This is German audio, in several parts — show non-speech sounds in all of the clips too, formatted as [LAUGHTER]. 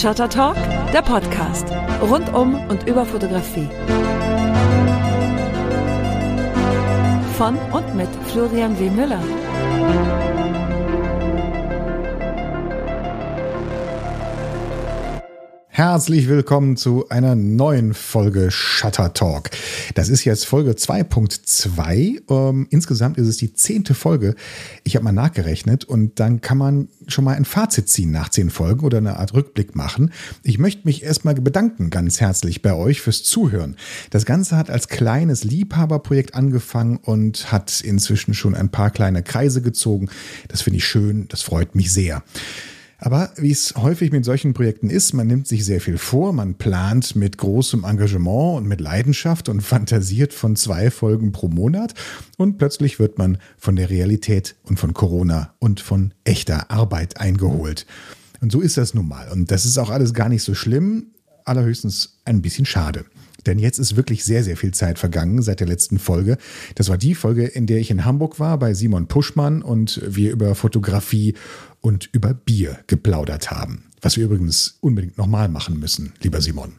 Shutter Talk, der Podcast. Rund um und über Fotografie. Von und mit Florian W. Müller. Herzlich willkommen zu einer neuen Folge Shutter Talk. Das ist jetzt Folge 2.2. Ähm, insgesamt ist es die zehnte Folge. Ich habe mal nachgerechnet und dann kann man schon mal ein Fazit ziehen nach zehn Folgen oder eine Art Rückblick machen. Ich möchte mich erstmal bedanken ganz herzlich bei euch fürs Zuhören. Das Ganze hat als kleines Liebhaberprojekt angefangen und hat inzwischen schon ein paar kleine Kreise gezogen. Das finde ich schön, das freut mich sehr. Aber wie es häufig mit solchen Projekten ist, man nimmt sich sehr viel vor, man plant mit großem Engagement und mit Leidenschaft und fantasiert von zwei Folgen pro Monat und plötzlich wird man von der Realität und von Corona und von echter Arbeit eingeholt. Und so ist das nun mal. Und das ist auch alles gar nicht so schlimm, allerhöchstens ein bisschen schade. Denn jetzt ist wirklich sehr, sehr viel Zeit vergangen seit der letzten Folge. Das war die Folge, in der ich in Hamburg war bei Simon Puschmann und wir über Fotografie und über Bier geplaudert haben. Was wir übrigens unbedingt nochmal machen müssen, lieber Simon.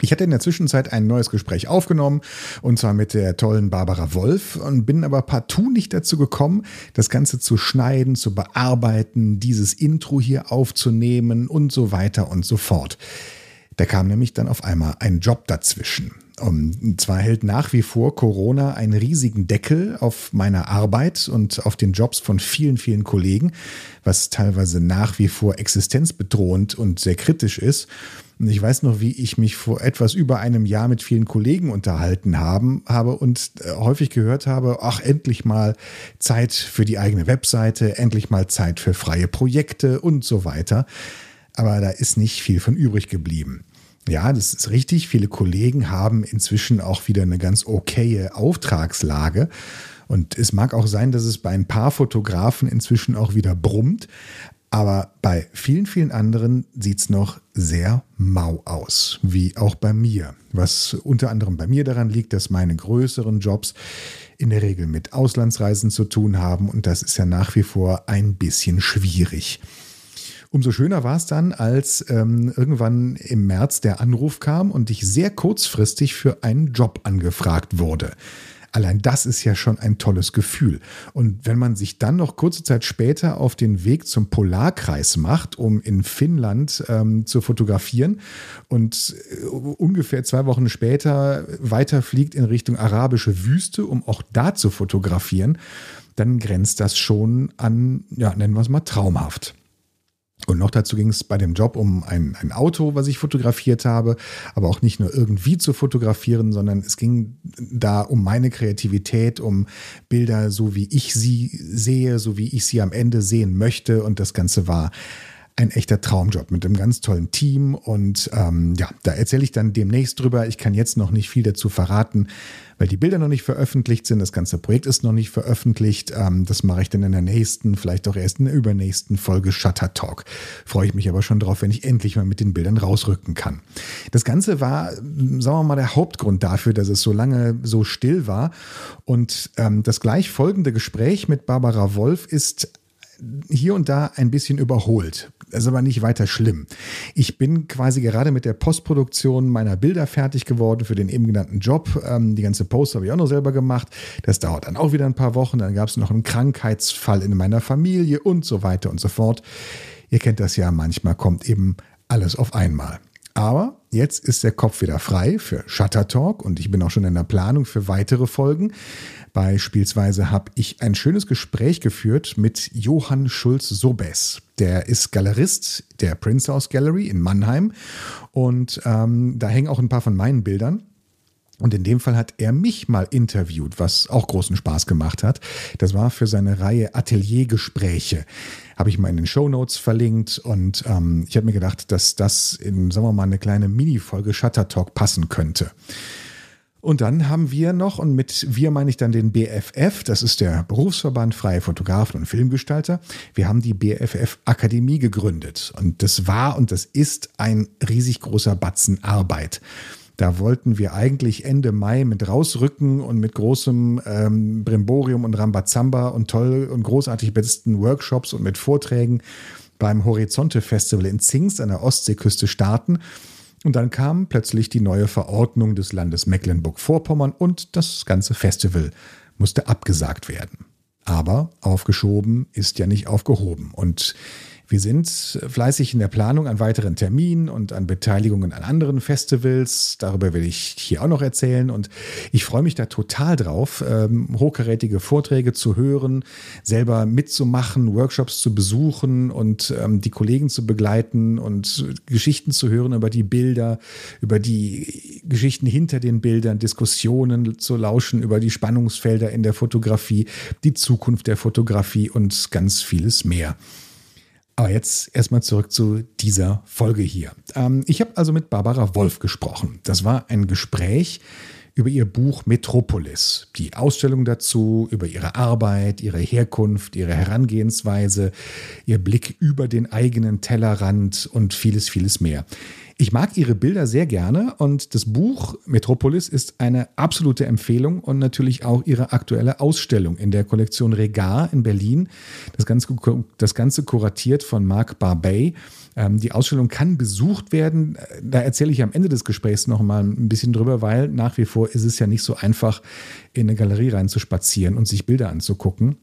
Ich hatte in der Zwischenzeit ein neues Gespräch aufgenommen, und zwar mit der tollen Barbara Wolf, und bin aber partout nicht dazu gekommen, das Ganze zu schneiden, zu bearbeiten, dieses Intro hier aufzunehmen und so weiter und so fort. Da kam nämlich dann auf einmal ein Job dazwischen. Und zwar hält nach wie vor Corona einen riesigen Deckel auf meiner Arbeit und auf den Jobs von vielen, vielen Kollegen, was teilweise nach wie vor existenzbedrohend und sehr kritisch ist. Und ich weiß noch, wie ich mich vor etwas über einem Jahr mit vielen Kollegen unterhalten haben, habe und äh, häufig gehört habe, ach, endlich mal Zeit für die eigene Webseite, endlich mal Zeit für freie Projekte und so weiter. Aber da ist nicht viel von übrig geblieben. Ja, das ist richtig. Viele Kollegen haben inzwischen auch wieder eine ganz okaye Auftragslage. Und es mag auch sein, dass es bei ein paar Fotografen inzwischen auch wieder brummt. Aber bei vielen, vielen anderen sieht es noch sehr mau aus, wie auch bei mir. Was unter anderem bei mir daran liegt, dass meine größeren Jobs in der Regel mit Auslandsreisen zu tun haben und das ist ja nach wie vor ein bisschen schwierig. Umso schöner war es dann, als ähm, irgendwann im März der Anruf kam und ich sehr kurzfristig für einen Job angefragt wurde. Allein das ist ja schon ein tolles Gefühl. Und wenn man sich dann noch kurze Zeit später auf den Weg zum Polarkreis macht, um in Finnland ähm, zu fotografieren und äh, ungefähr zwei Wochen später weiterfliegt in Richtung arabische Wüste, um auch da zu fotografieren, dann grenzt das schon an, ja, nennen wir es mal traumhaft. Und noch dazu ging es bei dem Job um ein, ein Auto, was ich fotografiert habe, aber auch nicht nur irgendwie zu fotografieren, sondern es ging da um meine Kreativität, um Bilder, so wie ich sie sehe, so wie ich sie am Ende sehen möchte. Und das Ganze war ein echter Traumjob mit einem ganz tollen Team. Und ähm, ja, da erzähle ich dann demnächst drüber. Ich kann jetzt noch nicht viel dazu verraten, weil die Bilder noch nicht veröffentlicht sind. Das ganze Projekt ist noch nicht veröffentlicht. Ähm, das mache ich dann in der nächsten, vielleicht auch erst in der übernächsten Folge Shutter Talk. Freue ich mich aber schon drauf, wenn ich endlich mal mit den Bildern rausrücken kann. Das Ganze war, sagen wir mal, der Hauptgrund dafür, dass es so lange so still war. Und ähm, das gleich folgende Gespräch mit Barbara Wolf ist hier und da ein bisschen überholt. Das ist aber nicht weiter schlimm. Ich bin quasi gerade mit der Postproduktion meiner Bilder fertig geworden für den eben genannten Job. Ähm, die ganze Post habe ich auch noch selber gemacht. Das dauert dann auch wieder ein paar Wochen. Dann gab es noch einen Krankheitsfall in meiner Familie und so weiter und so fort. Ihr kennt das ja, manchmal kommt eben alles auf einmal. Aber jetzt ist der Kopf wieder frei für Shutter Talk und ich bin auch schon in der Planung für weitere Folgen. Beispielsweise habe ich ein schönes Gespräch geführt mit Johann Schulz-Sobes. Der ist Galerist der Prince House Gallery in Mannheim und ähm, da hängen auch ein paar von meinen Bildern. Und in dem Fall hat er mich mal interviewt, was auch großen Spaß gemacht hat. Das war für seine Reihe Ateliergespräche. Habe ich mal in den Show Notes verlinkt und ähm, ich habe mir gedacht, dass das in, sagen wir mal, eine kleine Mini-Folge Shutter Talk passen könnte. Und dann haben wir noch, und mit wir meine ich dann den BFF, das ist der Berufsverband Freie Fotografen und Filmgestalter. Wir haben die BFF Akademie gegründet. Und das war und das ist ein riesig großer Batzen Arbeit. Da wollten wir eigentlich Ende Mai mit rausrücken und mit großem ähm, Brimborium und Rambazamba und toll und großartig besetzten Workshops und mit Vorträgen beim Horizonte Festival in Zingst an der Ostseeküste starten. Und dann kam plötzlich die neue Verordnung des Landes Mecklenburg-Vorpommern und das ganze Festival musste abgesagt werden. Aber aufgeschoben ist ja nicht aufgehoben. Und wir sind fleißig in der Planung an weiteren Terminen und an Beteiligungen an anderen Festivals. Darüber will ich hier auch noch erzählen. Und ich freue mich da total drauf, ähm, hochkarätige Vorträge zu hören, selber mitzumachen, Workshops zu besuchen und ähm, die Kollegen zu begleiten und Geschichten zu hören über die Bilder, über die Geschichten hinter den Bildern, Diskussionen zu lauschen über die Spannungsfelder in der Fotografie, die Zukunft der Fotografie und ganz vieles mehr. Aber jetzt erstmal zurück zu dieser Folge hier. Ähm, ich habe also mit Barbara Wolf gesprochen. Das war ein Gespräch über ihr Buch Metropolis, die Ausstellung dazu, über ihre Arbeit, ihre Herkunft, ihre Herangehensweise, ihr Blick über den eigenen Tellerrand und vieles, vieles mehr. Ich mag ihre Bilder sehr gerne und das Buch Metropolis ist eine absolute Empfehlung und natürlich auch ihre aktuelle Ausstellung in der Kollektion Regar in Berlin. Das Ganze, das Ganze kuratiert von Marc Barbey. Ähm, die Ausstellung kann besucht werden. Da erzähle ich am Ende des Gesprächs noch mal ein bisschen drüber, weil nach wie vor ist es ja nicht so einfach, in eine Galerie reinzuspazieren und sich Bilder anzugucken.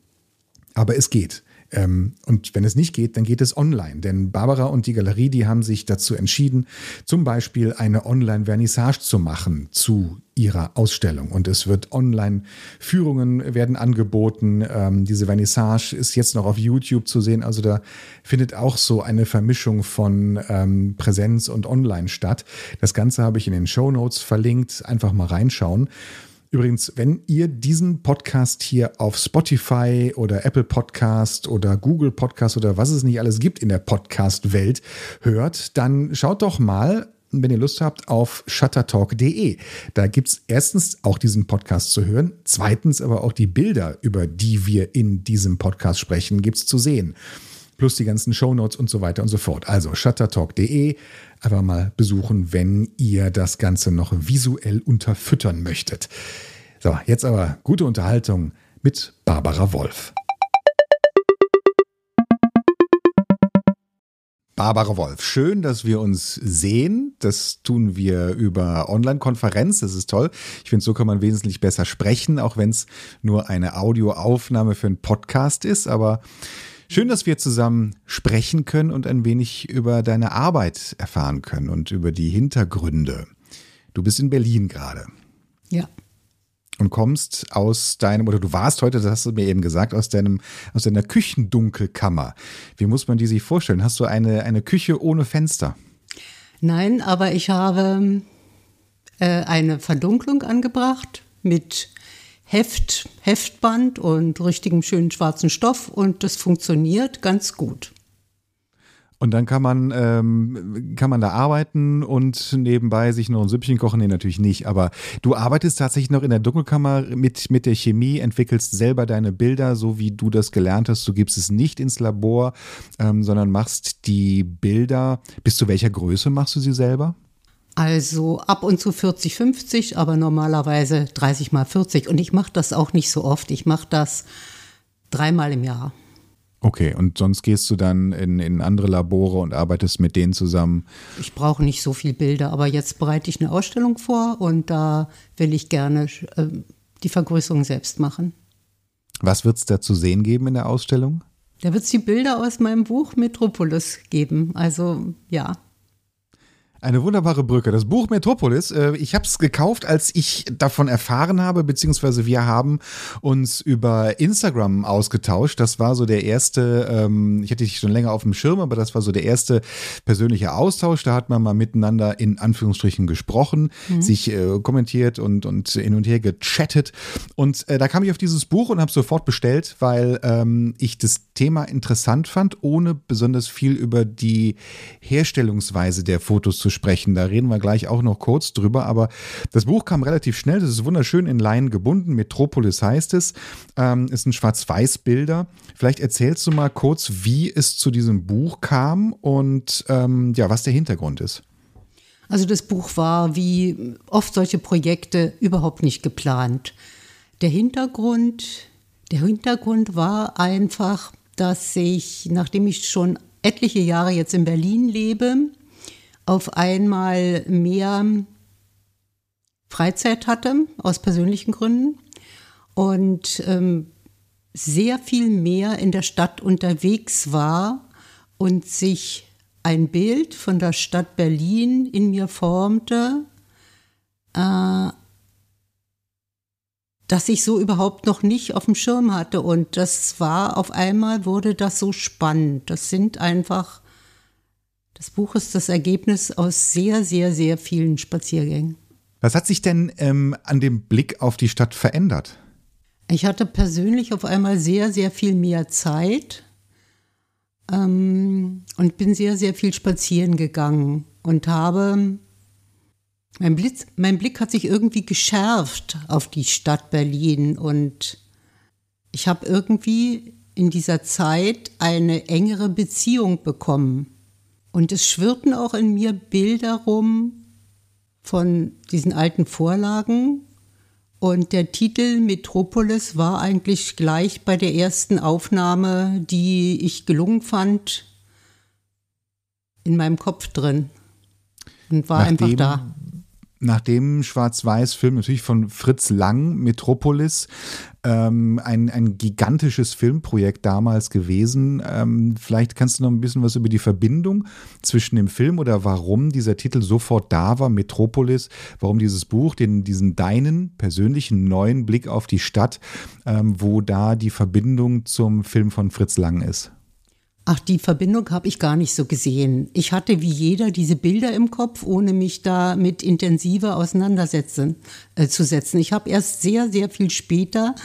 Aber es geht. Ähm, und wenn es nicht geht, dann geht es online. Denn Barbara und die Galerie, die haben sich dazu entschieden, zum Beispiel eine Online-Vernissage zu machen zu ihrer Ausstellung. Und es wird Online-Führungen werden angeboten. Ähm, diese Vernissage ist jetzt noch auf YouTube zu sehen. Also da findet auch so eine Vermischung von ähm, Präsenz und Online statt. Das Ganze habe ich in den Show Notes verlinkt. Einfach mal reinschauen. Übrigens, wenn ihr diesen Podcast hier auf Spotify oder Apple Podcast oder Google Podcast oder was es nicht alles gibt in der Podcast-Welt hört, dann schaut doch mal wenn ihr Lust habt, auf shuttertalk.de. Da gibt es erstens auch diesen Podcast zu hören, zweitens aber auch die Bilder, über die wir in diesem Podcast sprechen, gibt es zu sehen. Plus die ganzen Shownotes und so weiter und so fort. Also shuttertalk.de einfach mal besuchen, wenn ihr das Ganze noch visuell unterfüttern möchtet. So, jetzt aber gute Unterhaltung mit Barbara Wolf. Barbara Wolf, schön, dass wir uns sehen. Das tun wir über Online-Konferenz. Das ist toll. Ich finde, so kann man wesentlich besser sprechen, auch wenn es nur eine Audioaufnahme für einen Podcast ist. Aber Schön, dass wir zusammen sprechen können und ein wenig über deine Arbeit erfahren können und über die Hintergründe. Du bist in Berlin gerade. Ja. Und kommst aus deinem, oder du warst heute, das hast du mir eben gesagt, aus deinem, aus deiner Küchendunkelkammer. Wie muss man die sich vorstellen? Hast du eine, eine Küche ohne Fenster? Nein, aber ich habe äh, eine Verdunklung angebracht mit Heft, Heftband und richtigem schönen schwarzen Stoff und das funktioniert ganz gut. Und dann kann man, ähm, kann man da arbeiten und nebenbei sich noch ein Süppchen kochen. Nee, natürlich nicht. Aber du arbeitest tatsächlich noch in der Dunkelkammer mit, mit der Chemie, entwickelst selber deine Bilder, so wie du das gelernt hast. Du gibst es nicht ins Labor, ähm, sondern machst die Bilder. Bis zu welcher Größe machst du sie selber? Also ab und zu 40, 50, aber normalerweise 30 mal 40. Und ich mache das auch nicht so oft. Ich mache das dreimal im Jahr. Okay, und sonst gehst du dann in, in andere Labore und arbeitest mit denen zusammen? Ich brauche nicht so viele Bilder, aber jetzt bereite ich eine Ausstellung vor und da will ich gerne äh, die Vergrößerung selbst machen. Was wird es da zu sehen geben in der Ausstellung? Da wird es die Bilder aus meinem Buch Metropolis geben. Also ja. Eine wunderbare Brücke. Das Buch Metropolis, äh, ich habe es gekauft, als ich davon erfahren habe, beziehungsweise wir haben uns über Instagram ausgetauscht. Das war so der erste, ähm, ich hatte dich schon länger auf dem Schirm, aber das war so der erste persönliche Austausch. Da hat man mal miteinander in Anführungsstrichen gesprochen, mhm. sich äh, kommentiert und, und hin und her gechattet. Und äh, da kam ich auf dieses Buch und habe sofort bestellt, weil ähm, ich das Thema interessant fand, ohne besonders viel über die Herstellungsweise der Fotos zu sprechen. Da reden wir gleich auch noch kurz drüber. Aber das Buch kam relativ schnell. Das ist wunderschön in Leinen gebunden. Metropolis heißt es. Ähm, ist ein Schwarz-Weiß-Bilder. Vielleicht erzählst du mal kurz, wie es zu diesem Buch kam und ähm, ja, was der Hintergrund ist. Also das Buch war wie oft solche Projekte überhaupt nicht geplant. Der Hintergrund, der Hintergrund war einfach, dass ich, nachdem ich schon etliche Jahre jetzt in Berlin lebe, auf einmal mehr Freizeit hatte, aus persönlichen Gründen, und ähm, sehr viel mehr in der Stadt unterwegs war und sich ein Bild von der Stadt Berlin in mir formte, äh, das ich so überhaupt noch nicht auf dem Schirm hatte. Und das war auf einmal wurde das so spannend. Das sind einfach, das Buch ist das Ergebnis aus sehr, sehr, sehr vielen Spaziergängen. Was hat sich denn ähm, an dem Blick auf die Stadt verändert? Ich hatte persönlich auf einmal sehr, sehr viel mehr Zeit ähm, und bin sehr, sehr viel spazieren gegangen und habe mein, Blitz, mein Blick hat sich irgendwie geschärft auf die Stadt Berlin und ich habe irgendwie in dieser Zeit eine engere Beziehung bekommen. Und es schwirrten auch in mir Bilder rum von diesen alten Vorlagen. Und der Titel Metropolis war eigentlich gleich bei der ersten Aufnahme, die ich gelungen fand, in meinem Kopf drin. Und war Nachdem, einfach da nach dem Schwarz-Weiß-Film natürlich von Fritz Lang, Metropolis, ähm, ein, ein gigantisches Filmprojekt damals gewesen. Ähm, vielleicht kannst du noch ein bisschen was über die Verbindung zwischen dem Film oder warum dieser Titel sofort da war, Metropolis, warum dieses Buch, den, diesen deinen persönlichen neuen Blick auf die Stadt, ähm, wo da die Verbindung zum Film von Fritz Lang ist. Ach, die Verbindung habe ich gar nicht so gesehen. Ich hatte wie jeder diese Bilder im Kopf, ohne mich damit intensiver auseinandersetzen äh, zu setzen. Ich habe erst sehr, sehr viel später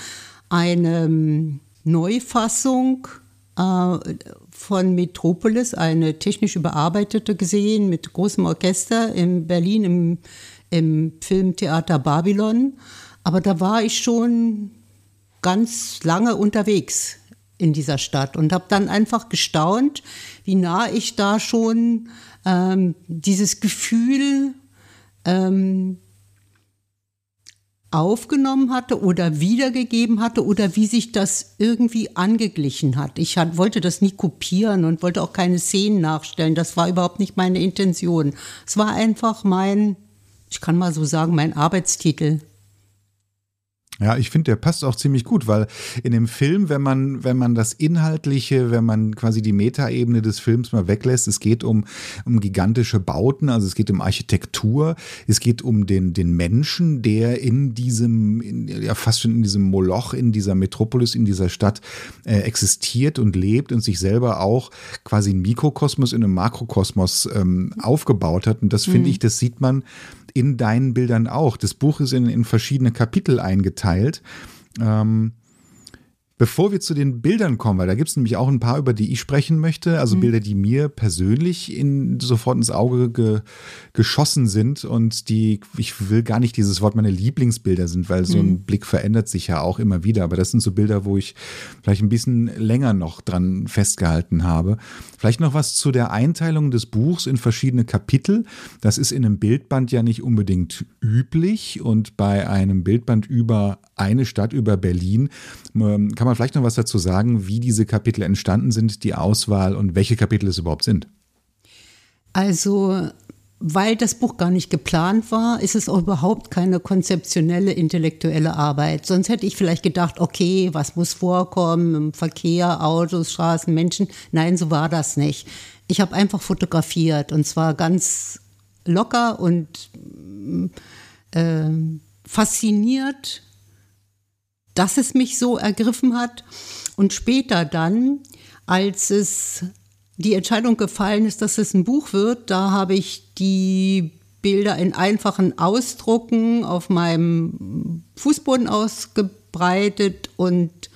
eine ähm, Neufassung äh, von Metropolis, eine technisch überarbeitete gesehen mit großem Orchester in Berlin im, im Filmtheater Babylon. Aber da war ich schon ganz lange unterwegs in dieser Stadt und habe dann einfach gestaunt, wie nah ich da schon ähm, dieses Gefühl ähm, aufgenommen hatte oder wiedergegeben hatte oder wie sich das irgendwie angeglichen hat. Ich hat, wollte das nie kopieren und wollte auch keine Szenen nachstellen. Das war überhaupt nicht meine Intention. Es war einfach mein, ich kann mal so sagen, mein Arbeitstitel. Ja, ich finde, der passt auch ziemlich gut, weil in dem Film, wenn man, wenn man das Inhaltliche, wenn man quasi die Metaebene des Films mal weglässt, es geht um, um gigantische Bauten, also es geht um Architektur, es geht um den, den Menschen, der in diesem, in, ja fast schon in diesem Moloch, in dieser Metropolis, in dieser Stadt äh, existiert und lebt und sich selber auch quasi ein Mikrokosmos in einem Makrokosmos ähm, aufgebaut hat. Und das finde mhm. ich, das sieht man in deinen Bildern auch. Das Buch ist in, in verschiedene Kapitel eingeteilt. Ähm, Bevor wir zu den Bildern kommen, weil da gibt es nämlich auch ein paar, über die ich sprechen möchte, also mhm. Bilder, die mir persönlich in, sofort ins Auge ge, geschossen sind und die, ich will gar nicht dieses Wort meine Lieblingsbilder sind, weil so ein mhm. Blick verändert sich ja auch immer wieder, aber das sind so Bilder, wo ich vielleicht ein bisschen länger noch dran festgehalten habe. Vielleicht noch was zu der Einteilung des Buchs in verschiedene Kapitel. Das ist in einem Bildband ja nicht unbedingt üblich und bei einem Bildband über eine Stadt, über Berlin, ähm, kann man man vielleicht noch was dazu sagen, wie diese Kapitel entstanden sind, die Auswahl und welche Kapitel es überhaupt sind? Also, weil das Buch gar nicht geplant war, ist es auch überhaupt keine konzeptionelle, intellektuelle Arbeit. Sonst hätte ich vielleicht gedacht, okay, was muss vorkommen im Verkehr, Autos, Straßen, Menschen. Nein, so war das nicht. Ich habe einfach fotografiert und zwar ganz locker und äh, fasziniert dass es mich so ergriffen hat. Und später dann, als es die Entscheidung gefallen ist, dass es ein Buch wird, da habe ich die Bilder in einfachen Ausdrucken auf meinem Fußboden ausgebreitet und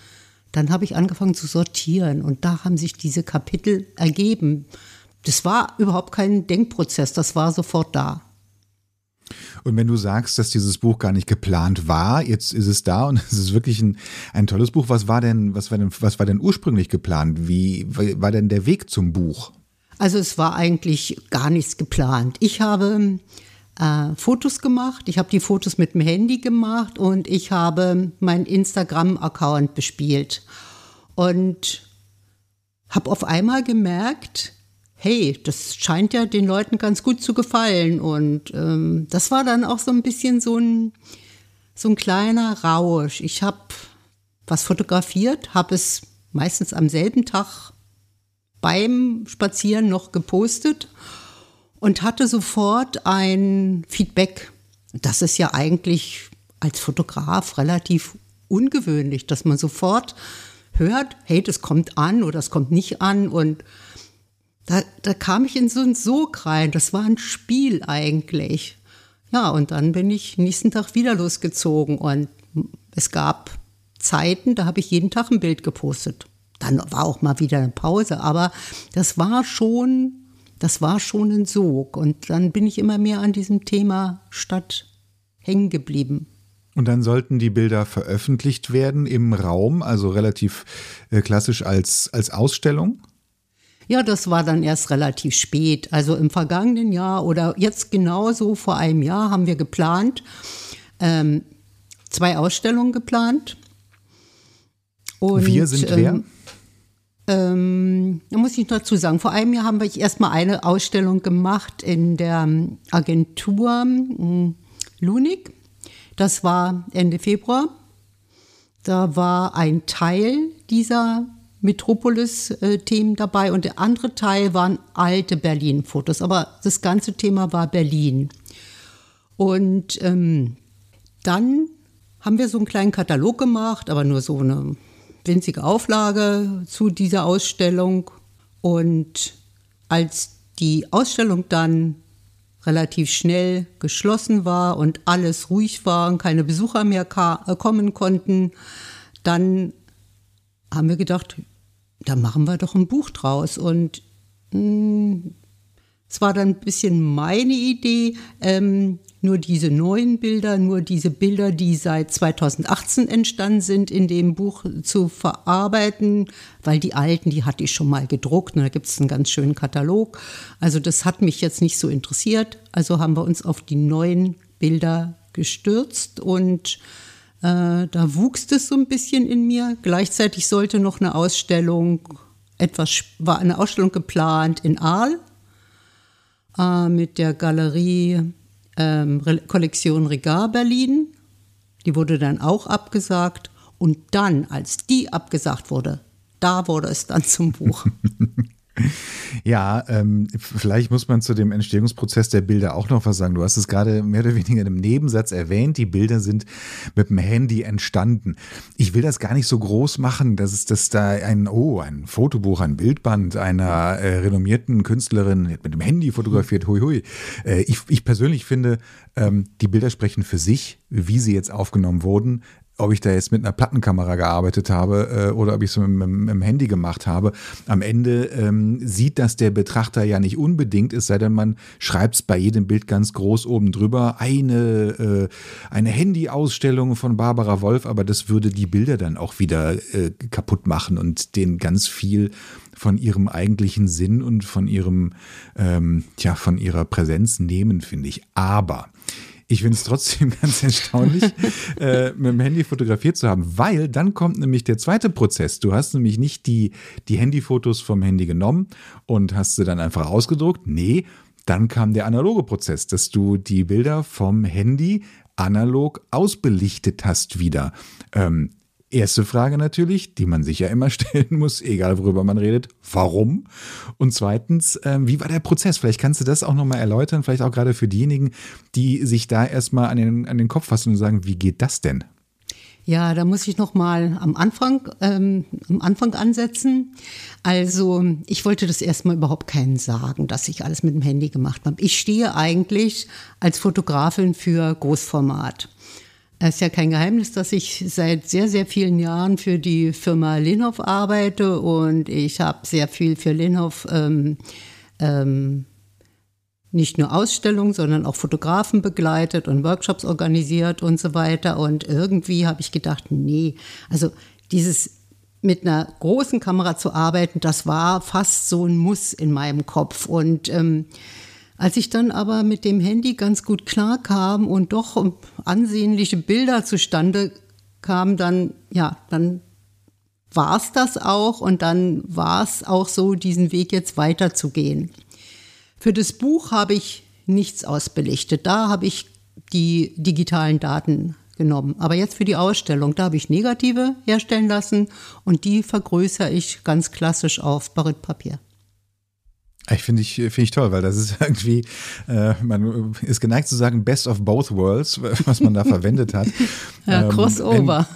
dann habe ich angefangen zu sortieren und da haben sich diese Kapitel ergeben. Das war überhaupt kein Denkprozess, das war sofort da. Und wenn du sagst, dass dieses Buch gar nicht geplant war, jetzt ist es da und [LAUGHS] es ist wirklich ein, ein tolles Buch. Was war denn, was war denn, was war denn ursprünglich geplant? Wie war denn der Weg zum Buch? Also es war eigentlich gar nichts geplant. Ich habe äh, Fotos gemacht, ich habe die Fotos mit dem Handy gemacht und ich habe meinen Instagram-Account bespielt. Und habe auf einmal gemerkt, hey, das scheint ja den Leuten ganz gut zu gefallen. Und ähm, das war dann auch so ein bisschen so ein, so ein kleiner Rausch. Ich habe was fotografiert, habe es meistens am selben Tag beim Spazieren noch gepostet und hatte sofort ein Feedback. Das ist ja eigentlich als Fotograf relativ ungewöhnlich, dass man sofort hört, hey, das kommt an oder das kommt nicht an. Und da, da kam ich in so einen Sog rein. Das war ein Spiel eigentlich. Ja, und dann bin ich nächsten Tag wieder losgezogen und es gab Zeiten, da habe ich jeden Tag ein Bild gepostet. Dann war auch mal wieder eine Pause, aber das war schon, das war schon ein Sog. Und dann bin ich immer mehr an diesem Thema Stadt hängen geblieben. Und dann sollten die Bilder veröffentlicht werden im Raum, also relativ äh, klassisch als, als Ausstellung? Ja, das war dann erst relativ spät. Also im vergangenen Jahr oder jetzt genauso vor einem Jahr haben wir geplant, ähm, zwei Ausstellungen geplant. Und, wir sind wer? Ähm, ähm, da muss ich dazu sagen, vor einem Jahr haben wir erstmal eine Ausstellung gemacht in der Agentur hm, Lunig. Das war Ende Februar. Da war ein Teil dieser Metropolis-Themen dabei und der andere Teil waren alte Berlin-Fotos. Aber das ganze Thema war Berlin. Und ähm, dann haben wir so einen kleinen Katalog gemacht, aber nur so eine winzige Auflage zu dieser Ausstellung. Und als die Ausstellung dann relativ schnell geschlossen war und alles ruhig war und keine Besucher mehr äh, kommen konnten, dann haben wir gedacht, da machen wir doch ein Buch draus. Und mh, hm, es war dann ein bisschen meine Idee, ähm, nur diese neuen Bilder, nur diese Bilder, die seit 2018 entstanden sind, in dem Buch zu verarbeiten, weil die alten, die hatte ich schon mal gedruckt und da gibt es einen ganz schönen Katalog. Also das hat mich jetzt nicht so interessiert. Also haben wir uns auf die neuen Bilder gestürzt und äh, da wuchs es so ein bisschen in mir. Gleichzeitig sollte noch eine Ausstellung, etwas war eine Ausstellung geplant in Aal äh, mit der Galerie ähm, Kollektion Regard Berlin. Die wurde dann auch abgesagt. Und dann, als die abgesagt wurde, da wurde es dann zum Buch. [LAUGHS] Ja, ähm, vielleicht muss man zu dem Entstehungsprozess der Bilder auch noch was sagen. Du hast es gerade mehr oder weniger in einem Nebensatz erwähnt. Die Bilder sind mit dem Handy entstanden. Ich will das gar nicht so groß machen, dass es dass da ein, oh, ein Fotobuch, ein Bildband einer äh, renommierten Künstlerin mit dem Handy fotografiert, hui hui. Äh, ich, ich persönlich finde, ähm, die Bilder sprechen für sich, wie sie jetzt aufgenommen wurden ob ich da jetzt mit einer Plattenkamera gearbeitet habe äh, oder ob ich es mit, mit, mit, dem Handy gemacht habe. Am Ende ähm, sieht das der Betrachter ja nicht unbedingt, es sei denn, man schreibt es bei jedem Bild ganz groß oben drüber. Eine, äh, eine Handy-Ausstellung von Barbara Wolf, aber das würde die Bilder dann auch wieder äh, kaputt machen und den ganz viel von ihrem eigentlichen Sinn und von ihrem, ähm, ja, von ihrer Präsenz nehmen, finde ich. Aber ich finde es trotzdem [LAUGHS] ganz erstaunlich, äh, mit dem Handy fotografiert zu haben, weil dann kommt nämlich der zweite Prozess. Du hast nämlich nicht die, die Handyfotos vom Handy genommen und hast sie dann einfach ausgedruckt. Nee, dann kam der analoge Prozess, dass du die Bilder vom Handy analog ausbelichtet hast wieder. Ähm, Erste Frage natürlich, die man sich ja immer [LAUGHS] stellen muss, egal worüber man redet, warum? Und zweitens, äh, wie war der Prozess? Vielleicht kannst du das auch nochmal erläutern, vielleicht auch gerade für diejenigen, die sich da erstmal an den, an den Kopf fassen und sagen, wie geht das denn? Ja, da muss ich noch mal am Anfang, ähm, am Anfang ansetzen. Also ich wollte das erstmal überhaupt keinen sagen, dass ich alles mit dem Handy gemacht habe. Ich stehe eigentlich als Fotografin für Großformat. Es ist ja kein Geheimnis, dass ich seit sehr, sehr vielen Jahren für die Firma Linhoff arbeite und ich habe sehr viel für Linhoff ähm, ähm, nicht nur Ausstellungen, sondern auch Fotografen begleitet und Workshops organisiert und so weiter. Und irgendwie habe ich gedacht, nee, also dieses mit einer großen Kamera zu arbeiten, das war fast so ein Muss in meinem Kopf. Und ähm, als ich dann aber mit dem Handy ganz gut klarkam und doch ansehnliche Bilder zustande kamen, dann, ja, dann war es das auch und dann war es auch so, diesen Weg jetzt weiterzugehen. Für das Buch habe ich nichts ausbelichtet. Da habe ich die digitalen Daten genommen. Aber jetzt für die Ausstellung, da habe ich negative herstellen lassen und die vergrößere ich ganz klassisch auf Baritpapier. Ich finde ich, finde ich toll, weil das ist [LAUGHS] irgendwie, äh, man ist geneigt zu sagen, best of both worlds, was man da [LAUGHS] verwendet hat. Ja, ähm, Crossover.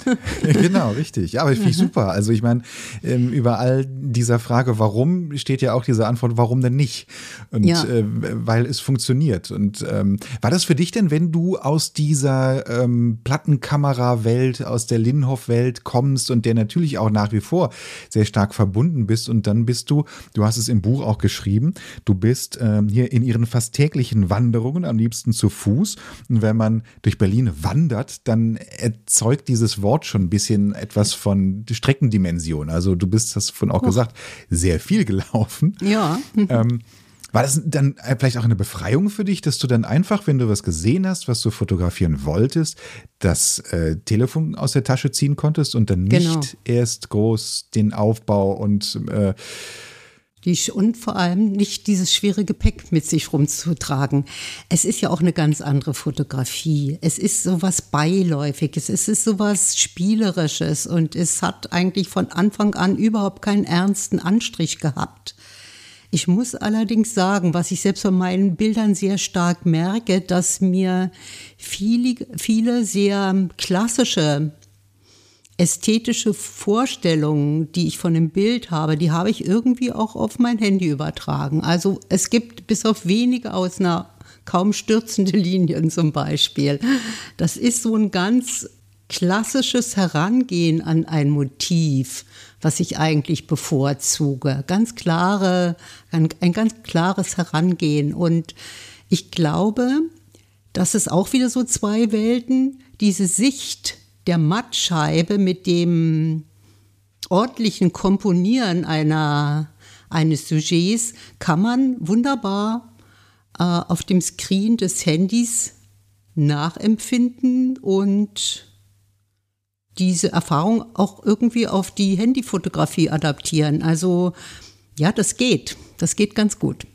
Wenn, [LAUGHS] genau, richtig. Ja, aber finde ich super. Also ich meine, ähm, über all dieser Frage, warum, steht ja auch diese Antwort, warum denn nicht? Und ja. äh, weil es funktioniert. Und ähm, war das für dich denn, wenn du aus dieser ähm, Plattenkamera-Welt, aus der Linhoff-Welt kommst und der natürlich auch nach wie vor sehr stark verbunden bist und dann bist du, du hast es im Buch auch geschrieben, geschrieben, du bist ähm, hier in ihren fast täglichen Wanderungen, am liebsten zu Fuß. Und wenn man durch Berlin wandert, dann erzeugt dieses Wort schon ein bisschen etwas von Streckendimension. Also du bist, das von auch oh. gesagt, sehr viel gelaufen. Ja. [LAUGHS] Ähm, war das dann vielleicht auch eine Befreiung für dich, dass du dann einfach, wenn du was gesehen hast, was du fotografieren wolltest, das äh, Telefon aus der Tasche ziehen konntest und dann nicht genau. erst groß den Aufbau und äh, und vor allem nicht dieses schwere Gepäck mit sich rumzutragen. Es ist ja auch eine ganz andere Fotografie. Es ist sowas Beiläufiges, es ist sowas Spielerisches und es hat eigentlich von Anfang an überhaupt keinen ernsten Anstrich gehabt. Ich muss allerdings sagen, was ich selbst von meinen Bildern sehr stark merke, dass mir viele, viele sehr klassische ästhetische Vorstellungen, die ich von dem Bild habe, die habe ich irgendwie auch auf mein Handy übertragen. Also es gibt bis auf wenige Ausnahmen kaum stürzende Linien [LAUGHS] zum Beispiel. Das ist so ein ganz klassisches Herangehen an ein Motiv, was ich eigentlich bevorzuge. Ganz klare, ein, ein ganz klares Herangehen. Und ich glaube, dass es auch wieder so zwei Welten, diese Sicht der Mattscheibe mit dem ordentlichen Komponieren einer, eines Sujets kann man wunderbar äh, auf dem Screen des Handys nachempfinden und diese Erfahrung auch irgendwie auf die Handyfotografie adaptieren. Also ja, das geht. Das geht ganz gut.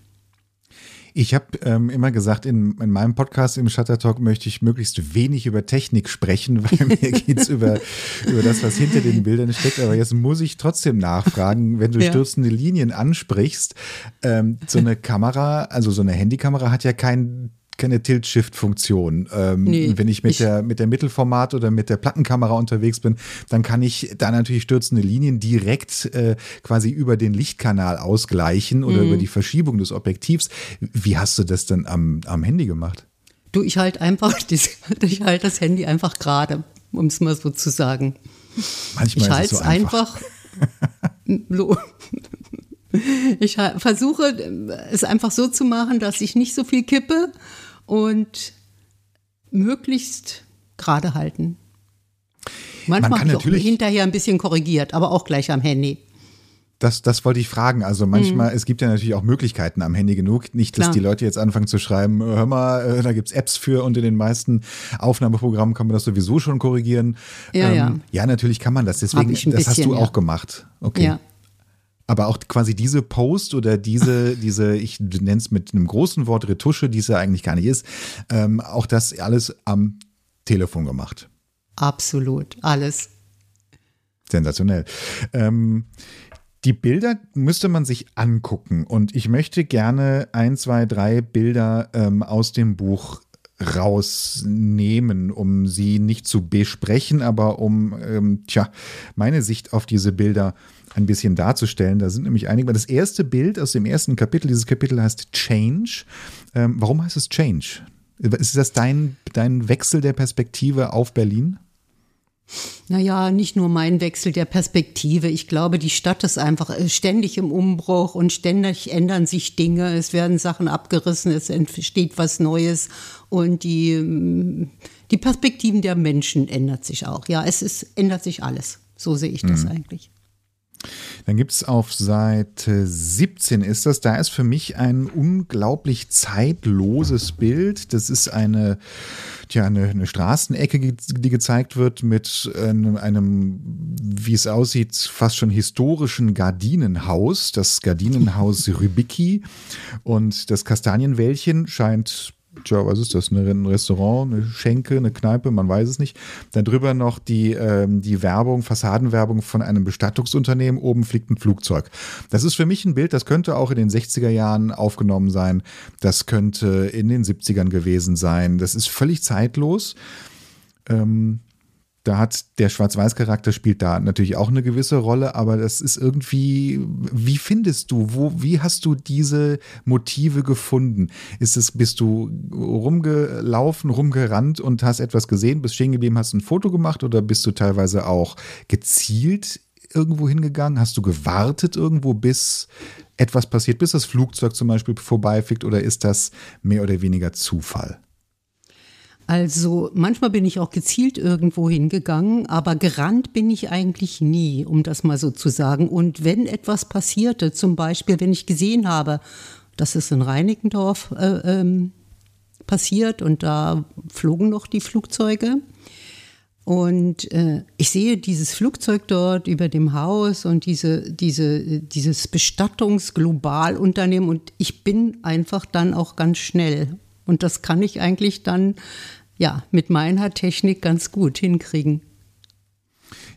Ich habe ähm, immer gesagt, in, in meinem Podcast im Shutter Talk möchte ich möglichst wenig über Technik sprechen, [LAUGHS] weil mir geht's über, über das, was hinter den Bildern steckt. Aber jetzt muss ich trotzdem nachfragen, wenn du ja. stürzende Linien ansprichst, ähm, so eine Kamera, also so eine Handykamera hat ja kein keine Tilt-Shift-Funktion. Ähm, nee, wenn ich mit, ich der, mit der Mittelformat oder mit der Plattenkamera unterwegs bin, dann kann ich da natürlich stürzende Linien direkt äh, quasi über den Lichtkanal ausgleichen oder mhm. über die Verschiebung des Objektivs. Wie hast du das denn am, am Handy gemacht? Du, ich halte einfach, [LAUGHS] ich halte das Handy einfach gerade, um es mal so zu sagen. Manchmal ich halte es so einfach. einfach [LAUGHS] ich versuche es einfach so zu machen, dass ich nicht so viel kippe und möglichst gerade halten. Manchmal habe ich auch hinterher ein bisschen korrigiert, aber auch gleich am Handy. Das, das wollte ich fragen. Also manchmal, mhm. es gibt ja natürlich auch Möglichkeiten am Handy genug. Nicht, dass Klar. die Leute jetzt anfangen zu schreiben, hör mal, äh, da gibt es Apps für und in den meisten Aufnahmeprogrammen kann man das sowieso schon korrigieren. Ja, ähm, ja. ja natürlich kann man das. Deswegen, das bisschen, hast du ja. auch gemacht. Okay. Ja. Aber auch quasi diese Post oder diese, [LAUGHS] diese, ich nenne es mit einem großen Wort Retusche, die es ja eigentlich gar nicht ist, ähm, auch das alles am Telefon gemacht. Absolut, alles. Sensationell. Ähm, die Bilder müsste man sich angucken und ich möchte gerne ein, zwei, drei Bilder ähm, aus dem Buch rausnehmen, um sie nicht zu besprechen, aber um ähm, tja, meine Sicht auf diese Bilder ein bisschen darzustellen. Da sind nämlich einige. Das erste Bild aus dem ersten Kapitel, dieses Kapitel heißt Change. Ähm, warum heißt es Change? Ist das dein, dein Wechsel der Perspektive auf Berlin? Naja, nicht nur mein Wechsel der Perspektive. Ich glaube, die Stadt ist einfach äh, ständig im Umbruch und ständig ändern sich Dinge. Es werden Sachen abgerissen, es entsteht was Neues und die, die Perspektiven der Menschen ändert sich auch. Ja, es ist, ändert sich alles. So sehe ich das mhm. eigentlich. Dann gibt es auf Seite 17 ist das, da ist für mich ein unglaublich zeitloses Bild. Das ist eine tja, eine, eine Straßenecke, die gezeigt wird mit einem, einem, wie es aussieht, fast schon historischen Gardinenhaus, das Gardinenhaus [LAUGHS] Rybicki und das Kastanienwäldchen scheint tja, was ist das? Ein Restaurant, eine Schenke, eine Kneipe, man weiß es nicht. Dann drüber noch die, ähm, die Werbung, Fassadenwerbung von einem Bestattungsunternehmen. Oben fliegt ein Flugzeug. Das ist für mich ein Bild, das könnte auch in den 60er Jahren aufgenommen sein. Das könnte in den 70ern gewesen sein. Das ist völlig zeitlos. Ähm, da hat der Schwarz-Weiß-Charakter spielt da natürlich auch eine gewisse Rolle, aber das ist irgendwie, wie findest du, wo, wie hast du diese Motive gefunden? Ist es, bist du rumgelaufen, rumgerannt und hast etwas gesehen, bist stehen geblieben, hast ein Foto gemacht oder bist du teilweise auch gezielt irgendwo hingegangen? Hast du gewartet irgendwo, bis etwas passiert, bis das Flugzeug zum Beispiel vorbeifliegt oder ist das mehr oder weniger Zufall? Also manchmal bin ich auch gezielt irgendwo hingegangen, aber gerannt bin ich eigentlich nie, um das mal so zu sagen. Und wenn etwas passierte, zum Beispiel, wenn ich gesehen habe, dass es in Reinickendorf äh, ähm, passiert und da flogen noch die Flugzeuge. Und äh, ich sehe dieses Flugzeug dort über dem Haus und diese, diese, dieses Bestattungsglobalunternehmen und ich bin einfach dann auch ganz schnell und das kann ich eigentlich dann ja mit meiner Technik ganz gut hinkriegen.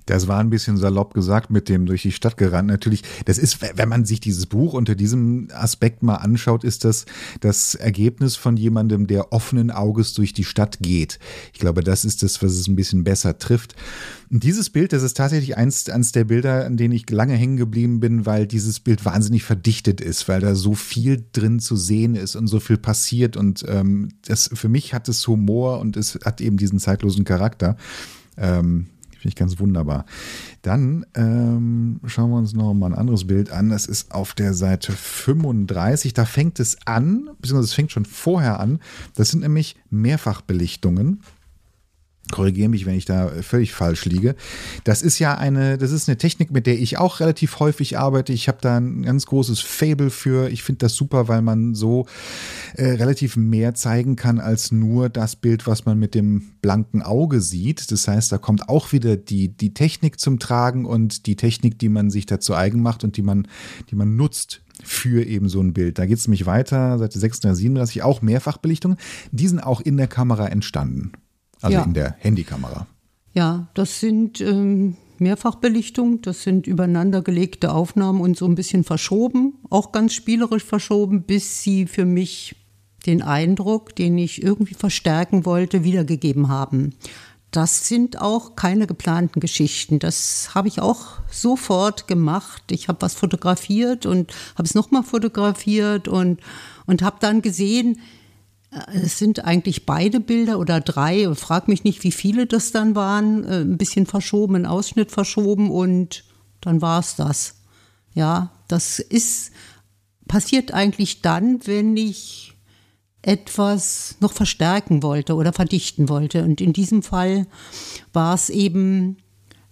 Das war ein bisschen salopp gesagt mit dem durch die Stadt gerannt. Natürlich, das ist, wenn man sich dieses Buch unter diesem Aspekt mal anschaut, ist das das Ergebnis von jemandem, der offenen Auges durch die Stadt geht. Ich glaube, das ist das, was es ein bisschen besser trifft. Und dieses Bild, das ist tatsächlich eins, eins der Bilder, an denen ich lange hängen geblieben bin, weil dieses Bild wahnsinnig verdichtet ist, weil da so viel drin zu sehen ist und so viel passiert. Und ähm, das für mich hat es Humor und es hat eben diesen zeitlosen Charakter. Ähm, Finde ich ganz wunderbar. Dann ähm, schauen wir uns noch mal ein anderes Bild an. Das ist auf der Seite 35. Da fängt es an, beziehungsweise es fängt schon vorher an. Das sind nämlich Mehrfachbelichtungen korrigiere mich, wenn ich da völlig falsch liege. Das ist ja eine, das ist eine Technik, mit der ich auch relativ häufig arbeite. Ich habe da ein ganz großes Fable für. Ich finde das super, weil man so äh, relativ mehr zeigen kann als nur das Bild, was man mit dem blanken Auge sieht. Das heißt, da kommt auch wieder die, die Technik zum Tragen und die Technik, die man sich dazu eigen macht und die man, die man nutzt für eben so ein Bild. Da geht es nämlich weiter, Seite 637, auch Mehrfachbelichtungen. Die sind auch in der Kamera entstanden. Also ja. in der Handykamera. Ja, das sind ähm, Mehrfachbelichtung, das sind übereinandergelegte Aufnahmen und so ein bisschen verschoben, auch ganz spielerisch verschoben, bis sie für mich den Eindruck, den ich irgendwie verstärken wollte, wiedergegeben haben. Das sind auch keine geplanten Geschichten. Das habe ich auch sofort gemacht. Ich habe was fotografiert und habe es nochmal fotografiert und, und habe dann gesehen, es sind eigentlich beide Bilder oder drei. Frag mich nicht, wie viele das dann waren. Äh, ein bisschen verschoben, ein Ausschnitt verschoben und dann war es das. Ja, das ist passiert eigentlich dann, wenn ich etwas noch verstärken wollte oder verdichten wollte. Und in diesem Fall war es eben äh,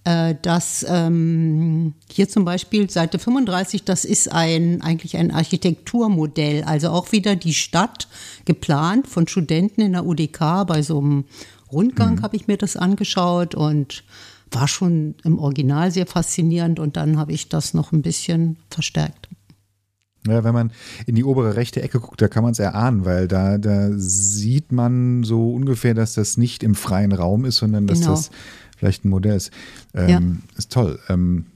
dass ähm, hier zum Beispiel Seite 35, das ist ein eigentlich ein Architekturmodell, also auch wieder die Stadt geplant von Studenten in der UDK. Bei so einem Rundgang mhm. habe ich mir das angeschaut und war schon im Original sehr faszinierend und dann habe ich das noch ein bisschen verstärkt. Ja, wenn man in die obere rechte Ecke guckt, da kann man es erahnen, weil da, da sieht man so ungefähr, dass das nicht im freien Raum ist, sondern dass genau. das vielleicht ein Modell ist. Ähm, ja. Ist toll. Ähm,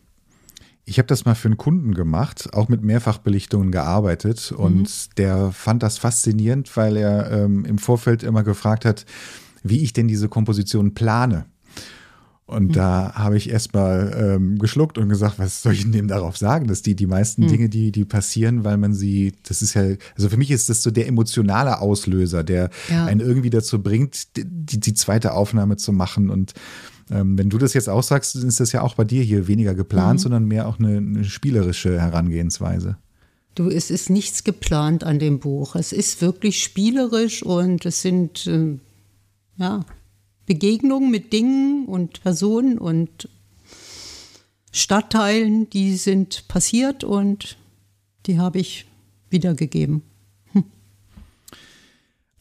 ich habe das mal für einen Kunden gemacht, auch mit Mehrfachbelichtungen gearbeitet und mhm. der fand das faszinierend, weil er ähm, im Vorfeld immer gefragt hat, wie ich denn diese Komposition plane. Und mhm. da habe ich erstmal ähm, geschluckt und gesagt, was soll ich denn dem darauf sagen, dass die, die meisten mhm. Dinge, die, die passieren, weil man sie, das ist ja, also für mich ist das so der emotionale Auslöser, der ja. einen irgendwie dazu bringt, die, die zweite Aufnahme zu machen und ähm, wenn du das jetzt auch sagst, ist das ja auch bei dir hier weniger geplant, mhm. sondern mehr auch eine, eine spielerische Herangehensweise. Du, es ist nichts geplant an dem Buch. Es ist wirklich spielerisch und es sind äh, ja, Begegnungen mit Dingen und Personen und Stadtteilen, die sind passiert und die habe ich wiedergegeben. Hm.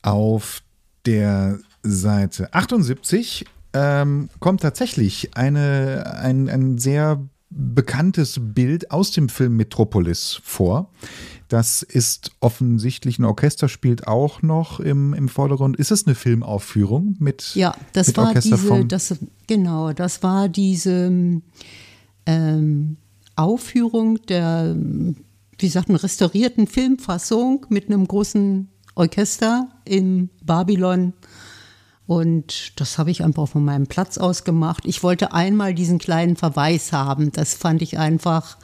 Auf der Seite 78 ähm, kommt tatsächlich eine, ein, ein sehr bekanntes Bild aus dem Film Metropolis vor. Das ist offensichtlich ein Orchester, spielt auch noch im, im Vordergrund. Ist es eine Filmaufführung mit Ja, das mit war Orchester diese, das, genau, das war diese ähm, Aufführung der, wie sagt man, restaurierten Filmfassung mit einem großen Orchester in Babylon. Und das habe ich einfach von meinem Platz aus gemacht. Ich wollte einmal diesen kleinen Verweis haben. Das fand ich einfach,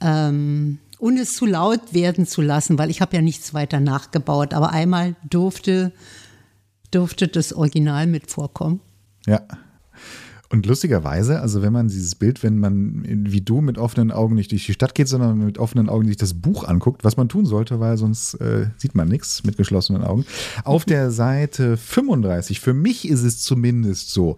ähm, ohne es zu laut werden zu lassen, weil ich habe ja nichts weiter nachgebaut. Aber einmal durfte, durfte das Original mit vorkommen. Ja. Und lustigerweise, also wenn man dieses Bild, wenn man wie du mit offenen Augen nicht durch die Stadt geht, sondern mit offenen Augen sich das Buch anguckt, was man tun sollte, weil sonst äh, sieht man nichts mit geschlossenen Augen. Auf der Seite 35, für mich ist es zumindest so.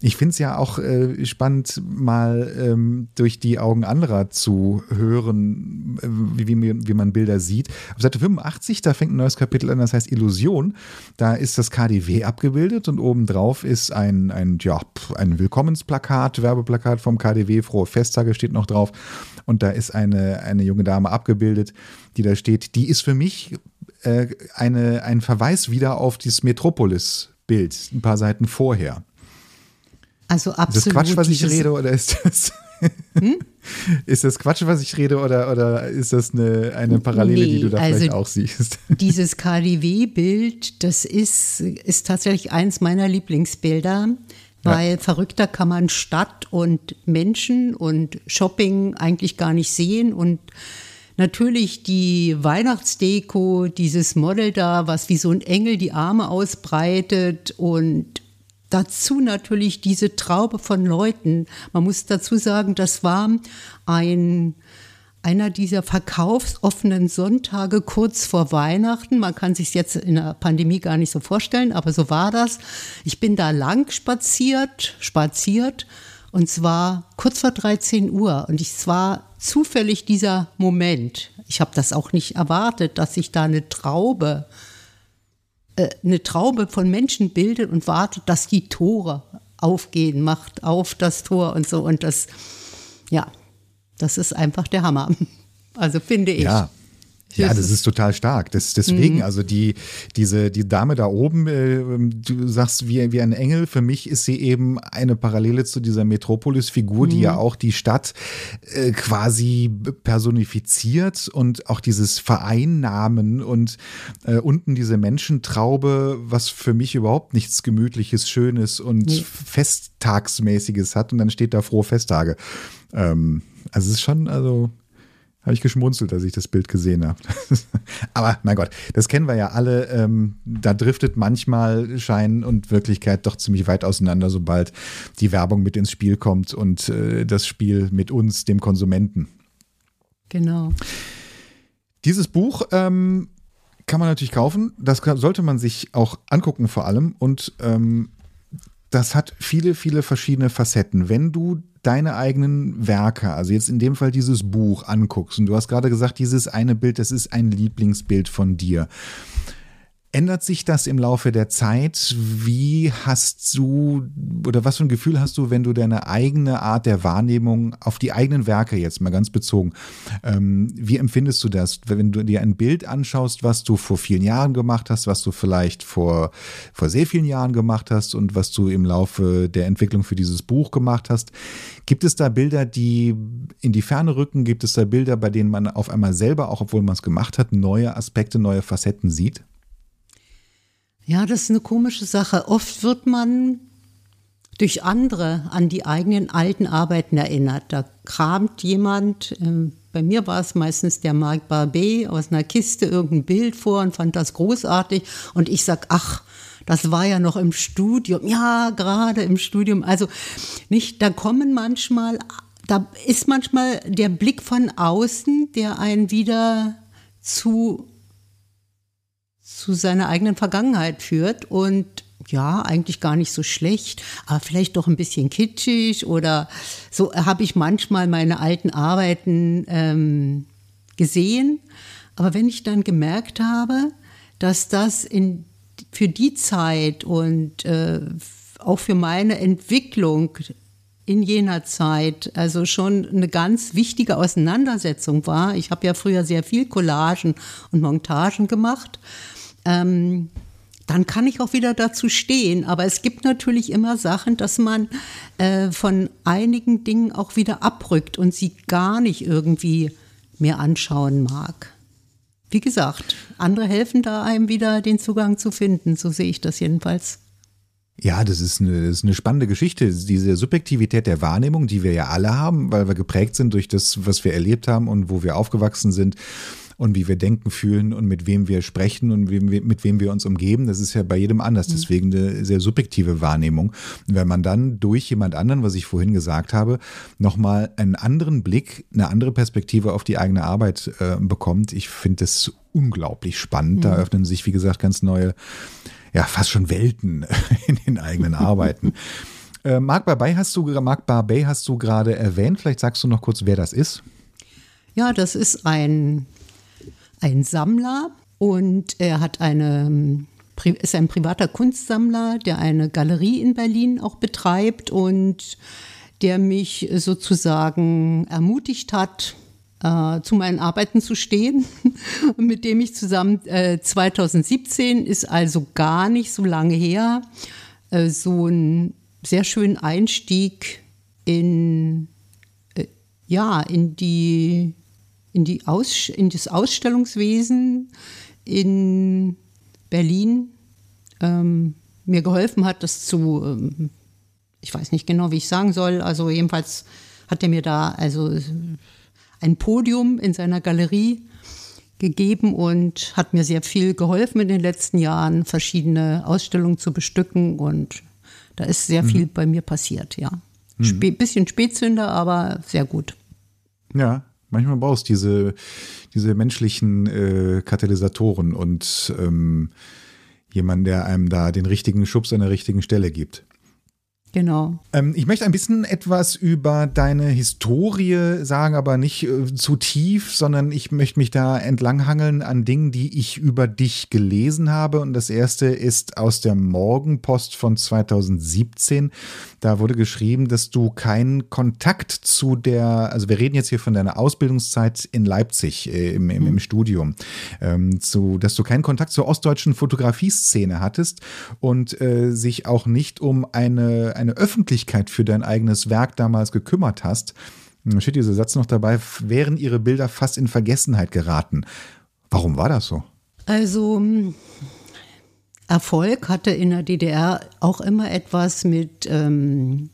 Ich finde es ja auch äh, spannend, mal ähm, durch die Augen anderer zu hören, äh, wie, wie, man Bilder sieht. Auf Seite 85, da fängt ein neues Kapitel an, das heißt Illusion. Da ist das KDW abgebildet und obendrauf ist ein, ein, ja, ein Willkommensplakat, Werbeplakat vom KDW, frohe Festtage steht noch drauf. Und da ist eine, eine junge Dame abgebildet, die da steht. Die ist für mich äh, eine, ein Verweis wieder auf dieses Metropolis-Bild, ein paar Seiten vorher. Also Ist absolut. das Quatsch, was ich rede, oder ist das. [LAUGHS] Ist das Quatsch, was ich rede, oder, oder ist das eine, eine Parallele, Nee, die du da also vielleicht auch siehst? [LAUGHS] Dieses KDW-Bild, das ist, ist tatsächlich eins meiner Lieblingsbilder, weil verrückter kann man Stadt und Menschen und Shopping eigentlich gar nicht sehen und Natürlich die Weihnachtsdeko, dieses Model da, was wie so ein Engel die Arme ausbreitet und dazu natürlich diese Traube von Leuten. Man muss dazu sagen, das war ein einer dieser verkaufsoffenen Sonntage kurz vor Weihnachten. Man kann sich jetzt in der Pandemie gar nicht so vorstellen, aber so war das. Ich bin da lang spaziert, spaziert und zwar kurz vor 13 Uhr und es war zufällig dieser Moment. Ich habe das auch nicht erwartet, dass sich da eine Traube äh, eine Traube von Menschen bildet und wartet, dass die Tore aufgehen, macht auf das Tor und so und das ja, das ist einfach der Hammer. Also finde ich. Ja. Ja, das ist total stark. Das, deswegen, also die, diese, die Dame da oben, äh, du sagst wie, wie ein Engel, für mich ist sie eben eine Parallele zu dieser Metropolis-Figur, die ja auch die Stadt äh, quasi personifiziert und auch dieses Vereinnahmen und äh, unten diese Menschentraube, was für mich überhaupt nichts Gemütliches, Schönes und Nee. Festtagsmäßiges hat und dann steht da frohe Festtage. Ähm, also es ist schon, also habe ich geschmunzelt, als ich das Bild gesehen habe. [LAUGHS] Aber mein Gott, das kennen wir ja alle. Ähm, da driftet manchmal Schein und Wirklichkeit doch ziemlich weit auseinander, sobald die Werbung mit ins Spiel kommt und äh, das Spiel mit uns, dem Konsumenten. Genau. Dieses Buch ähm, kann man natürlich kaufen. Das sollte man sich auch angucken vor allem. Und ähm, das hat viele, viele verschiedene Facetten. Wenn du deine eigenen Werke, also jetzt in dem Fall dieses Buch anguckst, und du hast gerade gesagt, dieses eine Bild, das ist ein Lieblingsbild von dir. Ändert sich das im Laufe der Zeit? Wie hast du oder was für ein Gefühl hast du, wenn du deine eigene Art der Wahrnehmung auf die eigenen Werke jetzt mal ganz bezogen, ähm, wie empfindest du das, wenn du dir ein Bild anschaust, was du vor vielen Jahren gemacht hast, was du vielleicht vor, vor sehr vielen Jahren gemacht hast und was du im Laufe der Entwicklung für dieses Buch gemacht hast? Gibt es da Bilder, die in die Ferne rücken? Gibt es da Bilder, bei denen man auf einmal selber, auch obwohl man es gemacht hat, neue Aspekte, neue Facetten sieht? Ja, das ist eine komische Sache. Oft wird man durch andere an die eigenen alten Arbeiten erinnert. Da kramt jemand, ähm, bei mir war es meistens der Marc Barbet, aus einer Kiste irgendein Bild vor und fand das großartig. Und ich sag, ach, das war ja noch im Studium. Ja, gerade im Studium. Also nicht, da kommen manchmal, da ist manchmal der Blick von außen, der einen wieder zu zu seiner eigenen Vergangenheit führt und ja, eigentlich gar nicht so schlecht, aber vielleicht doch ein bisschen kitschig oder so habe ich manchmal meine alten Arbeiten ähm, gesehen. Aber wenn ich dann gemerkt habe, dass das in für die Zeit und äh, auch für meine Entwicklung in jener Zeit also schon eine ganz wichtige Auseinandersetzung war. Ich habe ja früher sehr viel Collagen und Montagen gemacht. Ähm, dann kann ich auch wieder dazu stehen. Aber es gibt natürlich immer Sachen, dass man äh, von einigen Dingen auch wieder abrückt und sie gar nicht irgendwie mehr anschauen mag. Wie gesagt, andere helfen da einem wieder den Zugang zu finden, so sehe ich das jedenfalls. Ja, das ist, eine, das ist eine spannende Geschichte. Diese Subjektivität der Wahrnehmung, die wir ja alle haben, weil wir geprägt sind durch das, was wir erlebt haben und wo wir aufgewachsen sind und wie wir denken, fühlen und mit wem wir sprechen und mit wem wir uns umgeben. Das ist ja bei jedem anders. Mhm. Deswegen eine sehr subjektive Wahrnehmung. wenn man dann durch jemand anderen, was ich vorhin gesagt habe, nochmal einen anderen Blick, eine andere Perspektive auf die eigene Arbeit äh, bekommt, ich finde das unglaublich spannend. Mhm. Da öffnen sich, wie gesagt, ganz neue ja fast schon Welten [LAUGHS] in den eigenen [LAUGHS] Arbeiten. äh, Marc Barbey hast du, Marc Barbey hast du gerade erwähnt. Vielleicht sagst du noch kurz, wer das ist. Ja, das ist ein, ein Sammler und er hat eine ist ein privater Kunstsammler, der eine Galerie in Berlin auch betreibt und der mich sozusagen ermutigt hat, äh, zu meinen Arbeiten zu stehen, [LAUGHS] mit dem ich zusammen äh, 2017 ist also gar nicht so lange her, äh, so einen sehr schönen Einstieg in äh, ja in die in die Aus, in das Ausstellungswesen in Berlin ähm, mir geholfen hat, das zu ähm, ich weiß nicht genau, wie ich sagen soll, also jedenfalls hat er mir da also ein Podium in seiner Galerie gegeben und hat mir sehr viel geholfen in den letzten Jahren, verschiedene Ausstellungen zu bestücken und da ist sehr mhm. viel bei mir passiert, ja. Mhm. Sp bisschen Spätzünder, aber sehr gut. Ja, manchmal brauchst du diese, diese menschlichen äh, Katalysatoren und ähm, jemanden, der einem da den richtigen Schubs an der richtigen Stelle gibt. Genau. Ähm, ich möchte ein bisschen etwas über deine Historie sagen, aber nicht äh, zu tief, sondern ich möchte mich da entlanghangeln an Dingen, die ich über dich gelesen habe. Und das erste ist aus der Morgenpost von 2017. Da wurde geschrieben, dass du keinen Kontakt zu der, also wir reden jetzt hier von deiner Ausbildungszeit in Leipzig äh, im, im, im, mhm. Studium, ähm, zu, dass du keinen Kontakt zur ostdeutschen Fotografieszene hattest und äh, sich auch nicht um eine, eine Öffentlichkeit für dein eigenes Werk damals gekümmert hast. Da steht dieser Satz noch dabei, wären ihre Bilder fast in Vergessenheit geraten. Warum war das so? Also Erfolg hatte in der DDR auch immer etwas mit ähm,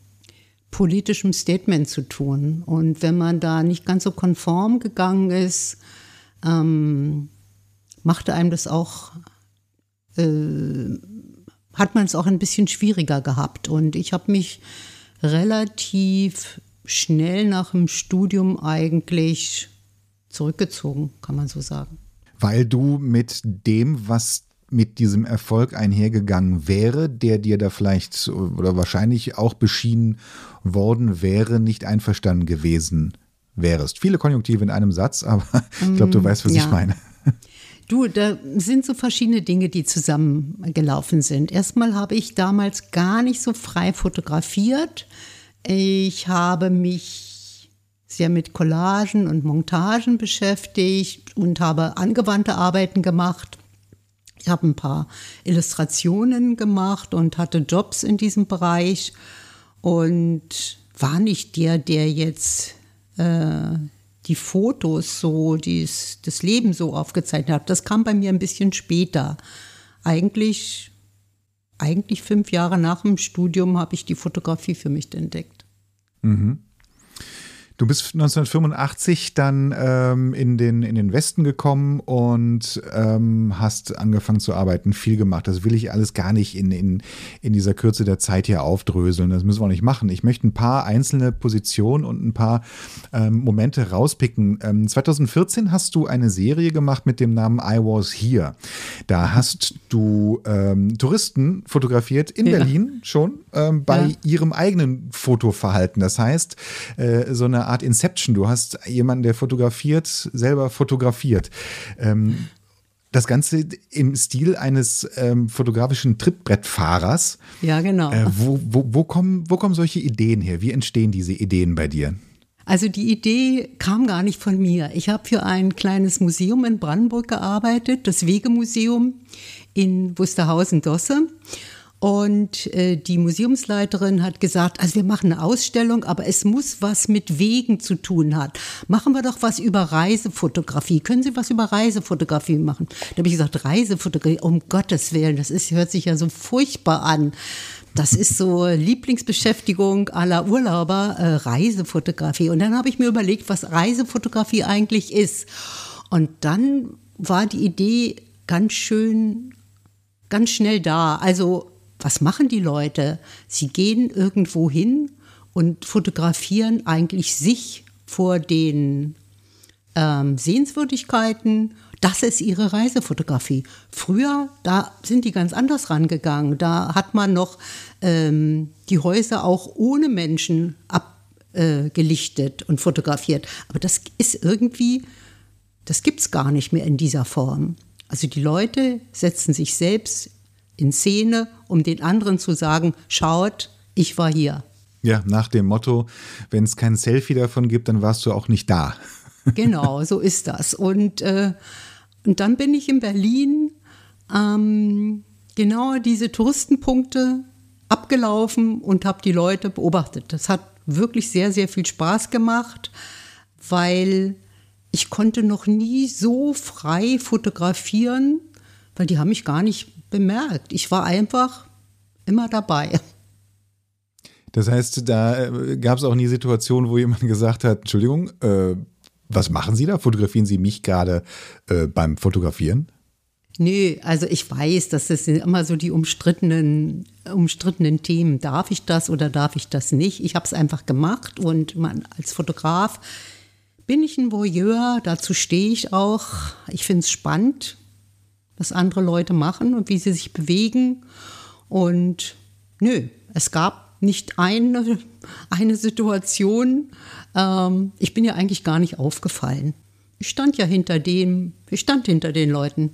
politischem Statement zu tun. Und wenn man da nicht ganz so konform gegangen ist, ähm, machte einem das auch, äh, hat man es auch ein bisschen schwieriger gehabt. Und ich habe mich relativ schnell nach dem Studium eigentlich zurückgezogen, kann man so sagen. Weil du mit dem, was mit diesem Erfolg einhergegangen wäre, der dir da vielleicht oder wahrscheinlich auch beschienen worden wäre, nicht einverstanden gewesen wärst. Viele Konjunktive in einem Satz, aber [LAUGHS] ich glaube, du mm, weißt, was ja. ich meine. Du, da sind so verschiedene Dinge, die zusammengelaufen sind. Erstmal habe ich damals gar nicht so frei fotografiert. Ich habe mich sehr mit Collagen und Montagen beschäftigt und habe angewandte Arbeiten gemacht. Ich habe ein paar Illustrationen gemacht und hatte Jobs in diesem Bereich und war nicht der, der jetzt äh, die Fotos so, dies, das Leben so aufgezeichnet hat. Das kam bei mir ein bisschen später. Eigentlich, eigentlich fünf Jahre nach dem Studium habe ich die Fotografie für mich entdeckt. Mhm. Du bist 1985 dann ähm, in, den, in den Westen gekommen und ähm, hast angefangen zu arbeiten, viel gemacht. Das will ich alles gar nicht in, in, in dieser Kürze der Zeit hier aufdröseln. Das müssen wir auch nicht machen. Ich möchte ein paar einzelne Positionen und ein paar ähm, Momente rauspicken. 2014 ähm, hast du eine Serie gemacht mit dem Namen I Was Here. Da hast du ähm, Touristen fotografiert in ja. Berlin schon ähm, bei ja. ihrem eigenen Fotoverhalten. Das heißt, äh, so eine Art Inception. Du hast jemanden, der fotografiert, selber fotografiert. Ähm, Das Ganze im Stil eines ähm, fotografischen Trittbrettfahrers. Ja, genau. Äh, wo, wo, wo, kommen, wo kommen solche Ideen her? Wie entstehen diese Ideen bei dir? Also die Idee kam gar nicht von mir. Ich habe für ein kleines Museum in Brandenburg gearbeitet, das Wegemuseum in Wusterhausen-Dosse. Und äh, die Museumsleiterin hat gesagt, also wir machen eine Ausstellung, aber es muss was mit Wegen zu tun haben. Machen wir doch was über Reisefotografie. Können Sie was über Reisefotografie machen? Da habe ich gesagt, Reisefotografie, um Gottes Willen, das ist, hört sich ja so furchtbar an. Das ist so Lieblingsbeschäftigung aller Urlauber, äh, Reisefotografie. Und dann habe ich mir überlegt, was Reisefotografie eigentlich ist. Und dann war die Idee ganz schön, ganz schnell da. Also, was machen die Leute? Sie gehen irgendwo hin und fotografieren eigentlich sich vor den ähm, Sehenswürdigkeiten das ist ihre Reisefotografie. Früher, da sind die ganz anders rangegangen. Da hat man noch ähm, die Häuser auch ohne Menschen abgelichtet äh, und fotografiert. Aber das ist irgendwie, das gibt es gar nicht mehr in dieser Form. Also die Leute setzen sich selbst in Szene, um den anderen zu sagen, schaut, ich war hier. Ja, nach dem Motto, wenn es kein Selfie davon gibt, dann warst du auch nicht da. [LAUGHS] Genau, so ist das. Und äh, und dann bin ich in Berlin ähm, genau diese Touristenpunkte abgelaufen und habe die Leute beobachtet. Das hat wirklich sehr, sehr viel Spaß gemacht, weil ich konnte noch nie so frei fotografieren, weil die haben mich gar nicht bemerkt. Ich war einfach immer dabei. Das heißt, da äh, gab es auch nie Situationen, wo jemand gesagt hat, Entschuldigung, äh, was machen Sie da? Fotografieren Sie mich gerade äh, beim Fotografieren? Nö, also ich weiß, das sind immer so die umstrittenen, umstrittenen Themen. Darf ich das oder darf ich das nicht? Ich habe es einfach gemacht und man, als Fotograf bin ich ein Voyeur, dazu stehe ich auch. Ich finde es spannend, was andere Leute machen und wie sie sich bewegen. Und nö, es gab nicht eine, [LAUGHS] eine Situation, ähm, ich bin ja eigentlich gar nicht aufgefallen. Ich stand ja hinter dem, ich stand hinter den Leuten.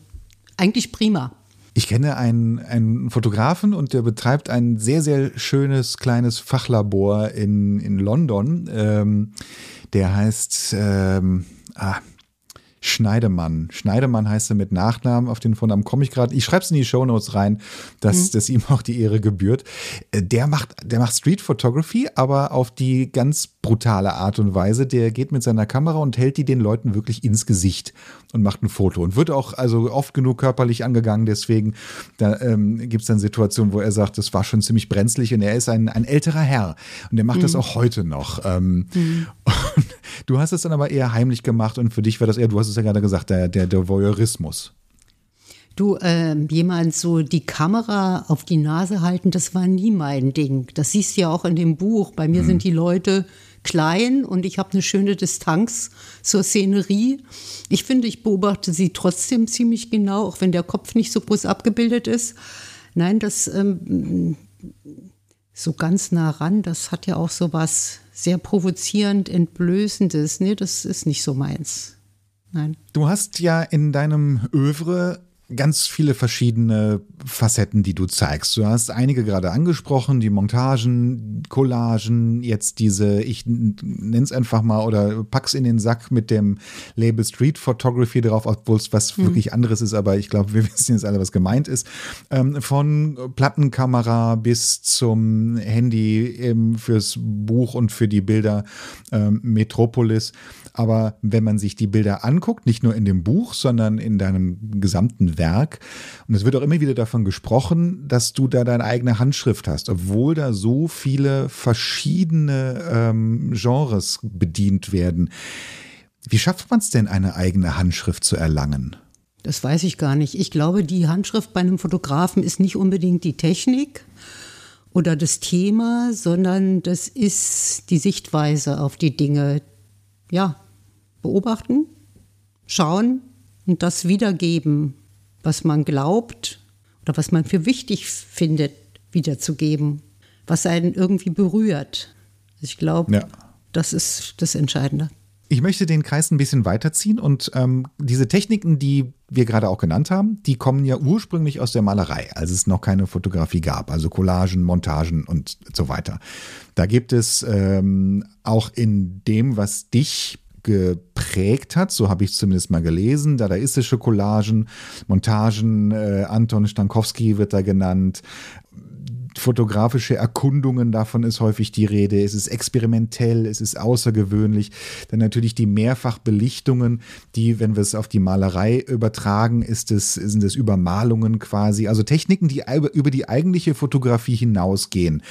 Eigentlich prima. Ich kenne einen, einen Fotografen und der betreibt ein sehr, sehr schönes kleines Fachlabor in, in London. Ähm, der heißt, ähm, ah, Schneidemann. Schneidemann heißt er mit Nachnamen, auf den Vornamen komme ich gerade. Ich schreibe es in die Shownotes rein, dass, mhm. dass ihm auch die Ehre gebührt. Äh, der macht, der macht Street Photography, aber auf die ganz brutale Art und Weise. Der geht mit seiner Kamera und hält die den Leuten wirklich ins Gesicht und macht ein Foto und wird auch also oft genug körperlich angegangen. Deswegen da ähm, gibt es dann Situationen, wo er sagt, das war schon ziemlich brenzlig und er ist ein, ein älterer Herr und der macht mhm. das auch heute noch. Ähm, mhm. [LAUGHS] du hast es dann aber eher heimlich gemacht und für dich war das eher, du hast es ja gerade gesagt, der, der, der Voyeurismus. Du, äh, jemand so die Kamera auf die Nase halten, das war nie mein Ding. Das siehst du ja auch in dem Buch. Bei mir mhm. sind die Leute klein und ich habe eine schöne Distanz zur Szenerie. Ich finde, ich beobachte sie trotzdem ziemlich genau, auch wenn der Kopf nicht so groß abgebildet ist. Nein, das ähm, so ganz nah ran, das hat ja auch so was sehr provozierend, entblößendes. Nee, das ist nicht so meins. Nein. Du hast ja in deinem Övre ganz viele verschiedene Facetten, die du zeigst. Du hast einige gerade angesprochen, die Montagen, Collagen, jetzt diese, ich nenne es einfach mal oder pack's in den Sack mit dem Label Street Photography drauf, obwohl es was mhm. wirklich anderes ist, aber ich glaube, wir [LAUGHS] wissen jetzt alle, was gemeint ist. Ähm, von Plattenkamera bis zum Handy ähm, fürs Buch und für die Bilder ähm, Metropolis. Aber wenn man sich die Bilder anguckt, nicht nur in dem Buch, sondern in deinem gesamten Werk, und es wird auch immer wieder davon gesprochen, dass du da deine eigene Handschrift hast, obwohl da so viele verschiedene ähm, Genres bedient werden. Wie schafft man es denn, eine eigene Handschrift zu erlangen? Das weiß ich gar nicht. Ich glaube, die Handschrift bei einem Fotografen ist nicht unbedingt die Technik oder das Thema, sondern das ist die Sichtweise auf die Dinge. Ja, beobachten, schauen und das wiedergeben, was man glaubt oder was man für wichtig findet, wiederzugeben, was einen irgendwie berührt. Ich glaube, ja. das ist das Entscheidende. Ich möchte den Kreis ein bisschen weiterziehen und ähm, diese Techniken, die wir gerade auch genannt haben, die kommen ja ursprünglich aus der Malerei, als es noch keine Fotografie gab, also Collagen, Montagen und so weiter. Da gibt es ähm, auch in dem, was dich geprägt hat, so habe ich zumindest mal gelesen, dadaistische Collagen, Montagen, äh, Anton Stankowski wird da genannt, fotografische Erkundungen, davon ist häufig die Rede. Es ist experimentell, es ist außergewöhnlich. Dann natürlich die Mehrfachbelichtungen, die, wenn wir es auf die Malerei übertragen, ist es, sind es Übermalungen quasi. Also Techniken, die über die eigentliche Fotografie hinausgehen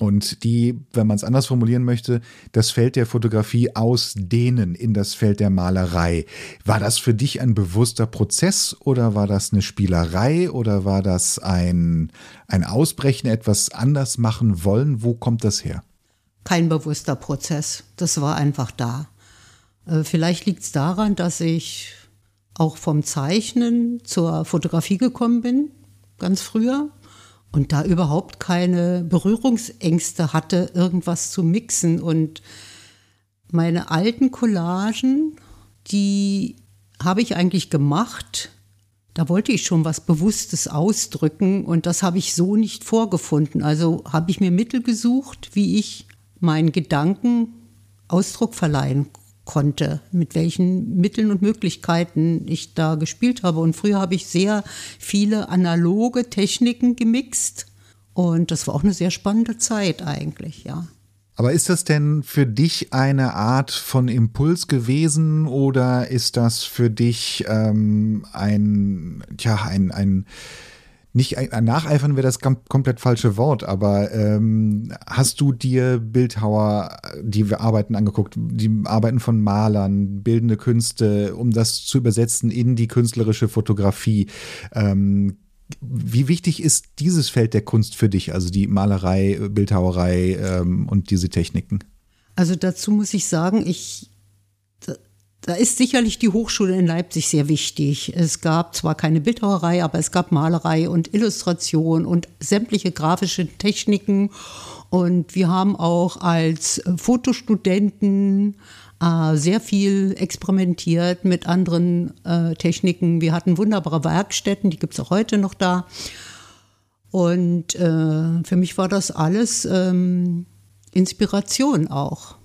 und die, wenn man es anders formulieren möchte, das Feld der Fotografie ausdehnen in das Feld der Malerei. War das für dich ein bewusster Prozess oder war das eine Spielerei oder war das ein, ein Ausbrechen, etwas anders machen wollen? Wo kommt das her? Kein bewusster Prozess, das war einfach da. Äh, vielleicht liegt es daran, dass ich auch vom Zeichnen zur Fotografie gekommen bin, ganz früher und da überhaupt keine Berührungsängste hatte, irgendwas zu mixen. Und meine alten Collagen, die habe ich eigentlich gemacht. Da wollte ich schon was Bewusstes ausdrücken und das habe ich so nicht vorgefunden. Also habe ich mir Mittel gesucht, wie ich meinen Gedanken Ausdruck verleihen konnte, mit welchen Mitteln und Möglichkeiten ich da gespielt habe. Und früher habe ich sehr viele analoge Techniken gemixt. Und das war auch eine sehr spannende Zeit eigentlich, ja. Aber ist das denn für dich eine Art von Impuls gewesen oder ist das für dich ähm, ein, tja, ein, ein nicht Nacheifern wäre das komplett falsche Wort, aber ähm, hast du dir Bildhauer, die wir Arbeiten angeguckt, die Arbeiten von Malern, bildende Künste, um das zu übersetzen in die künstlerische Fotografie? Ähm, wie wichtig ist dieses Feld der Kunst für dich, also die Malerei, Bildhauerei ähm, und diese Techniken? Also dazu muss ich sagen, ich da ist sicherlich die Hochschule in Leipzig sehr wichtig. Es gab zwar keine Bildhauerei, aber es gab Malerei und Illustration und sämtliche grafische Techniken. Und wir haben auch als Fotostudenten äh, sehr viel experimentiert mit anderen äh, Techniken. Wir hatten wunderbare Werkstätten, die gibt es auch heute noch da. Und äh, für mich war das alles ähm, Inspiration auch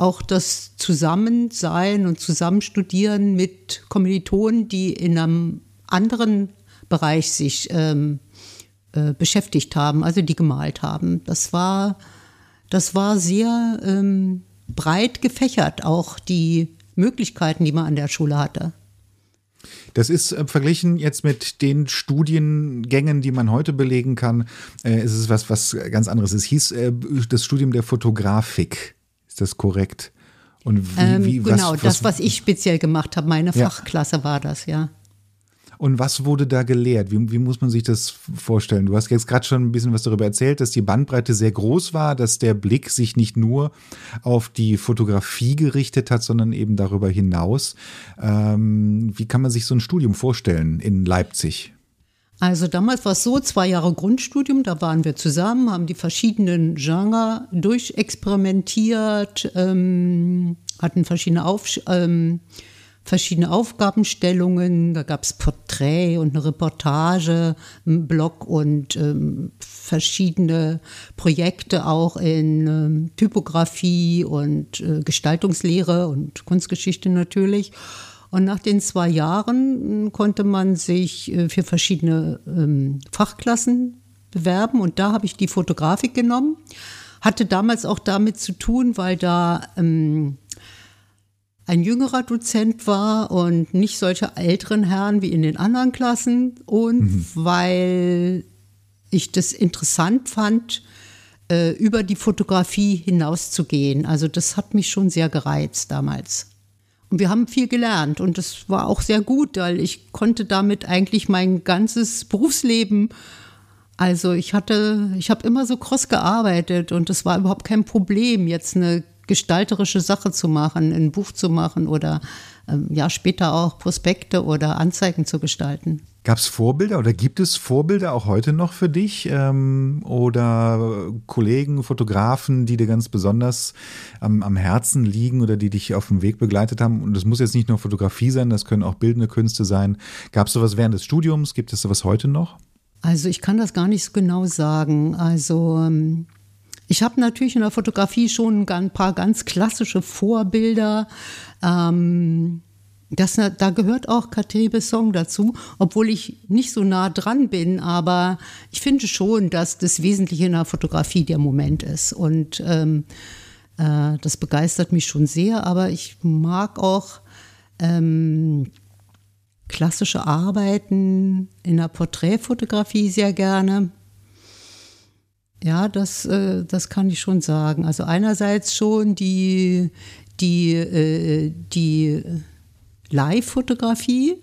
auch das Zusammensein und Zusammenstudieren mit Kommilitonen, die in einem anderen Bereich sich ähm, äh, beschäftigt haben, also die gemalt haben. Das war, das war sehr ähm, breit gefächert, auch die Möglichkeiten, die man an der Schule hatte. Das ist äh, verglichen jetzt mit den Studiengängen, die man heute belegen kann, äh, ist es was, was ganz anderes. Es hieß äh, das Studium der Fotografik. Ist das korrekt? Und wie, ähm, wie genau, was, das, was ich speziell gemacht habe, meine ja. Fachklasse war das, ja. Und was wurde da gelehrt? Wie, wie muss man sich das vorstellen? Du hast jetzt gerade schon ein bisschen was darüber erzählt, dass die Bandbreite sehr groß war, dass der Blick sich nicht nur auf die Fotografie gerichtet hat, sondern eben darüber hinaus. Ähm, wie kann man sich so ein Studium vorstellen in Leipzig? Also damals war es so, zwei Jahre Grundstudium, da waren wir zusammen, haben die verschiedenen Genre durchexperimentiert, ähm, hatten verschiedene, Auf, ähm, verschiedene Aufgabenstellungen, da gab es Porträt und eine Reportage, einen Blog und ähm, verschiedene Projekte auch in ähm, Typografie und äh, Gestaltungslehre und Kunstgeschichte natürlich. Und nach den zwei Jahren hm, konnte man sich äh, für verschiedene ähm, Fachklassen bewerben und da habe ich die Fotografik genommen. Hatte damals auch damit zu tun, weil da ähm, ein jüngerer Dozent war und nicht solche älteren Herren wie in den anderen Klassen und mhm. weil ich das interessant fand, äh, über die Fotografie hinauszugehen. Also das hat mich schon sehr gereizt damals. Wir haben viel gelernt und das war auch sehr gut, weil ich konnte damit eigentlich mein ganzes Berufsleben, also ich hatte, ich habe immer so cross gearbeitet und es war überhaupt kein Problem, jetzt eine gestalterische Sache zu machen, ein Buch zu machen oder ähm, ja später auch Prospekte oder Anzeigen zu gestalten. Gab es Vorbilder oder gibt es Vorbilder auch heute noch für dich ähm, oder Kollegen, Fotografen, die dir ganz besonders am, am Herzen liegen oder die dich auf dem Weg begleitet haben? Und das muss jetzt nicht nur Fotografie sein, das können auch bildende Künste sein. Gab es sowas während des Studiums? Gibt es sowas heute noch? Also ich kann das gar nicht so genau sagen. Also ähm, ich habe natürlich in der Fotografie schon ein paar ganz klassische Vorbilder. Ähm, das, da gehört auch Katebe Song dazu, obwohl ich nicht so nah dran bin, aber ich finde schon, dass das Wesentliche in der Fotografie der Moment ist. Und ähm, äh, das begeistert mich schon sehr, aber ich mag auch ähm, klassische Arbeiten in der Porträtfotografie sehr gerne. Ja, das, äh, das kann ich schon sagen. Also einerseits schon die, die, äh, die Live-Fotografie,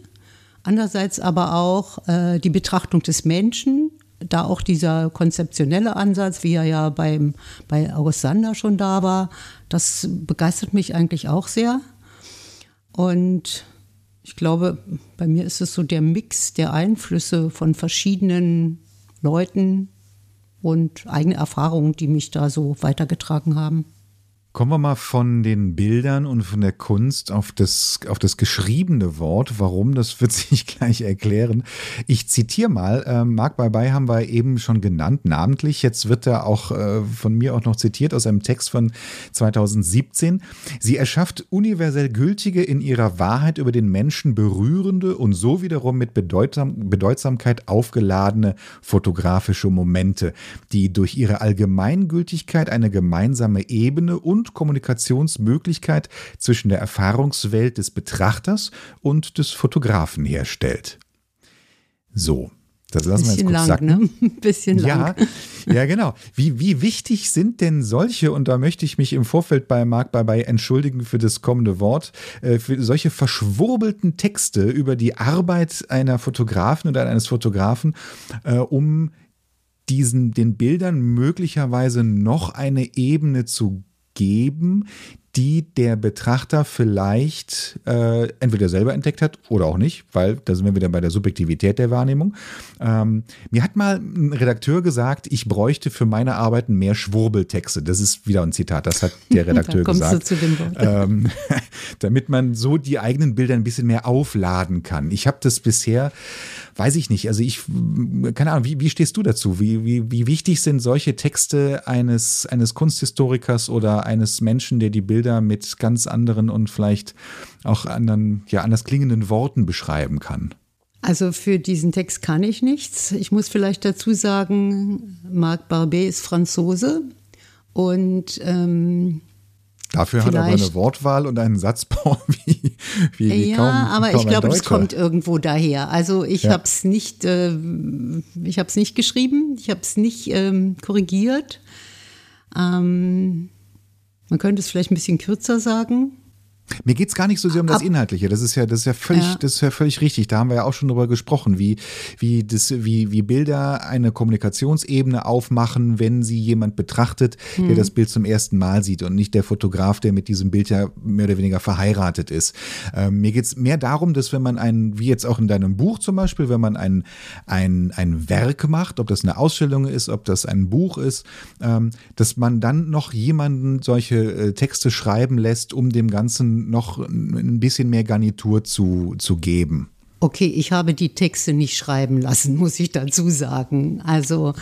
andererseits aber auch äh, die Betrachtung des Menschen, da auch dieser konzeptionelle Ansatz, wie er ja beim, bei August Sander schon da war, das begeistert mich eigentlich auch sehr. Und ich glaube, bei mir ist es so der Mix der Einflüsse von verschiedenen Leuten und eigene Erfahrungen, die mich da so weitergetragen haben. Kommen wir mal von den Bildern und von der Kunst auf das, auf das geschriebene Wort. Warum, das wird [LAUGHS] sich gleich erklären. Ich zitiere mal, äh, Marc Bye haben wir eben schon genannt, namentlich. Jetzt wird er auch äh, von mir auch noch zitiert aus einem Text von 2017. Sie erschafft universell gültige, in ihrer Wahrheit über den Menschen berührende und so wiederum mit Bedeutsam Bedeutsamkeit aufgeladene fotografische Momente, die durch ihre Allgemeingültigkeit eine gemeinsame Ebene und und Kommunikationsmöglichkeit zwischen der Erfahrungswelt des Betrachters und des Fotografen herstellt. So, das lassen wir jetzt kurz lang, sacken. Ne? [LAUGHS] Bisschen lang. Ja, [LAUGHS] ja, genau. Wie, wie wichtig sind denn solche, und da möchte ich mich im Vorfeld bei Marc dabei entschuldigen für das kommende Wort, äh, für solche verschwurbelten Texte über die Arbeit einer Fotografin oder eines Fotografen, äh, um diesen, den Bildern möglicherweise noch eine Ebene zu geben, die der Betrachter vielleicht äh, entweder selber entdeckt hat oder auch nicht, weil da sind wir wieder bei der Subjektivität der Wahrnehmung. Ähm, mir hat mal ein Redakteur gesagt, ich bräuchte für meine Arbeiten mehr Schwurbeltexte. Das ist wieder ein Zitat, das hat der [LAUGHS] Redakteur gesagt. Ähm, [LAUGHS] damit man so die eigenen Bilder ein bisschen mehr aufladen kann. Ich habe das bisher weiß ich nicht. Also ich, keine Ahnung, wie, wie stehst du dazu? Wie, wie, wie wichtig sind solche Texte eines, eines Kunsthistorikers oder eines Menschen, der die Bilder mit ganz anderen und vielleicht auch anderen, ja, anders klingenden Worten beschreiben kann? Also für diesen Text kann ich nichts. Ich muss vielleicht dazu sagen, Marc Barbet ist Franzose und ähm, Dafür Vielleicht. hat er aber eine Wortwahl und einen Satzbau [LAUGHS] wie, wie, wie ja, kaum aber kaum ich glaube, das kommt irgendwo daher. Also ich ja. habe es nicht, äh, ich habe es nicht geschrieben, ich habe es nicht ähm, korrigiert. Ähm, man könnte es vielleicht ein bisschen kürzer sagen. Mir geht es gar nicht so sehr um das Inhaltliche. Das ist ja, das ist ja völlig, ja. das ist ja völlig richtig. Da haben wir ja auch schon drüber gesprochen, wie, wie, das, wie, wie Bilder eine Kommunikationsebene aufmachen, wenn sie jemand betrachtet, mhm. der das Bild zum ersten Mal sieht und nicht der Fotograf, der mit diesem Bild ja mehr oder weniger verheiratet ist. Ähm, mir geht es mehr darum, dass wenn man ein, wie jetzt auch in deinem Buch zum Beispiel, wenn man ein, ein, ein Werk macht, ob das eine Ausstellung ist, ob das ein Buch ist, ähm, dass man dann noch jemanden solche äh, Texte schreiben lässt, um dem Ganzen noch ein bisschen mehr Garnitur zu, zu geben. Okay, ich habe die Texte nicht schreiben lassen, muss ich dazu sagen. Also,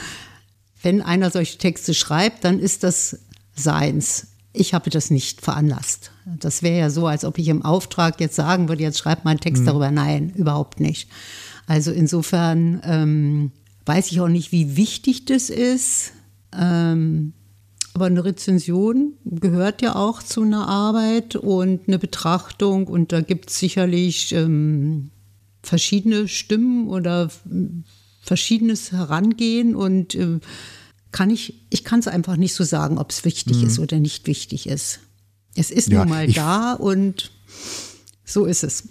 wenn einer solche Texte schreibt, dann ist das seins. Ich habe das nicht veranlasst. Das wäre ja so, als ob ich im Auftrag jetzt sagen würde, jetzt schreib mal einen Text mhm. darüber. Nein, überhaupt nicht. Also insofern ähm, weiß ich auch nicht, wie wichtig das ist. Ähm, aber eine Rezension gehört ja auch zu einer Arbeit und eine Betrachtung. Und da gibt es sicherlich ähm, verschiedene Stimmen oder verschiedenes Herangehen. Und äh, kann ich, ich kann es einfach nicht so sagen, ob es wichtig mhm. ist oder nicht wichtig ist. Es ist ja, nun mal da und so ist es.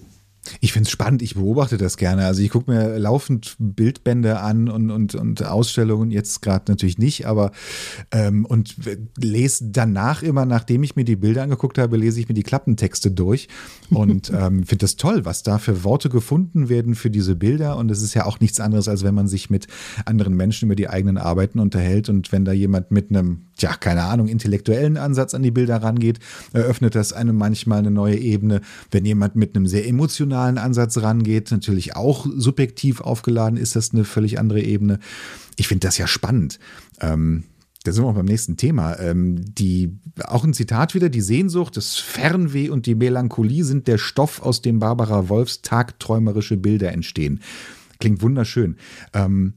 Ich finde es spannend, ich beobachte das gerne. Also ich gucke mir laufend Bildbände an und, und, und Ausstellungen, jetzt gerade natürlich nicht, aber ähm, und lese danach immer, nachdem ich mir die Bilder angeguckt habe, lese ich mir die Klappentexte durch und ähm, finde das toll, was da für Worte gefunden werden für diese Bilder. Und es ist ja auch nichts anderes, als wenn man sich mit anderen Menschen über die eigenen Arbeiten unterhält und wenn da jemand mit einem, ja, keine Ahnung, intellektuellen Ansatz an die Bilder rangeht, eröffnet das einem manchmal eine neue Ebene. Wenn jemand mit einem sehr emotionalen Ansatz rangeht, natürlich auch subjektiv aufgeladen, ist das eine völlig andere Ebene. Ich finde das ja spannend. Ähm, da sind wir auch beim nächsten Thema. Ähm, die, auch ein Zitat wieder, die Sehnsucht, das Fernweh und die Melancholie sind der Stoff, aus dem Barbara Wolfs tagträumerische Bilder entstehen. Klingt wunderschön. Ähm,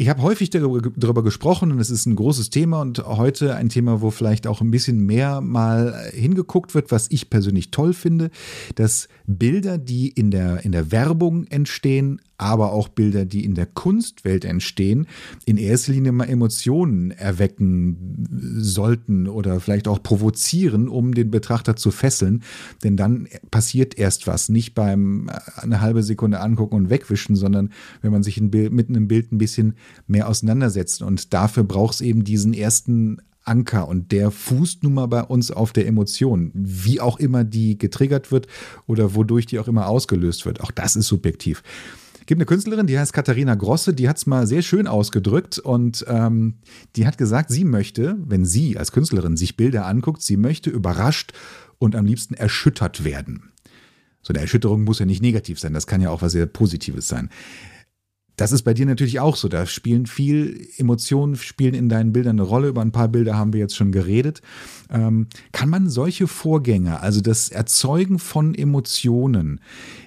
ich habe häufig darüber, darüber, gesprochen und es ist ein großes Thema und heute ein Thema, wo vielleicht auch ein bisschen mehr mal hingeguckt wird, was ich persönlich toll finde, dass Bilder, die in der, in der Werbung entstehen, aber auch Bilder, die in der Kunstwelt entstehen, in erster Linie mal Emotionen erwecken sollten oder vielleicht auch provozieren, um den Betrachter zu fesseln. Denn dann passiert erst was. Nicht beim äh, eine halbe Sekunde angucken und wegwischen, sondern wenn man sich Bild, mit einem Bild ein bisschen mehr auseinandersetzt. Und dafür braucht es eben diesen ersten Anker und der fußt nun mal bei uns auf der Emotion, wie auch immer die getriggert wird oder wodurch die auch immer ausgelöst wird. Auch das ist subjektiv gibt eine Künstlerin, die heißt Katharina Grosse, die hat es mal sehr schön ausgedrückt und ähm, die hat gesagt, sie möchte, wenn sie als Künstlerin sich Bilder anguckt, sie möchte überrascht und am liebsten erschüttert werden. So eine Erschütterung muss ja nicht negativ sein, das kann ja auch was sehr Positives sein. Das ist bei dir natürlich auch so. Da spielen viel Emotionen, spielen in deinen Bildern eine Rolle. Über ein paar Bilder haben wir jetzt schon geredet. Ähm, kann man solche Vorgänge, also das Erzeugen von Emotionen,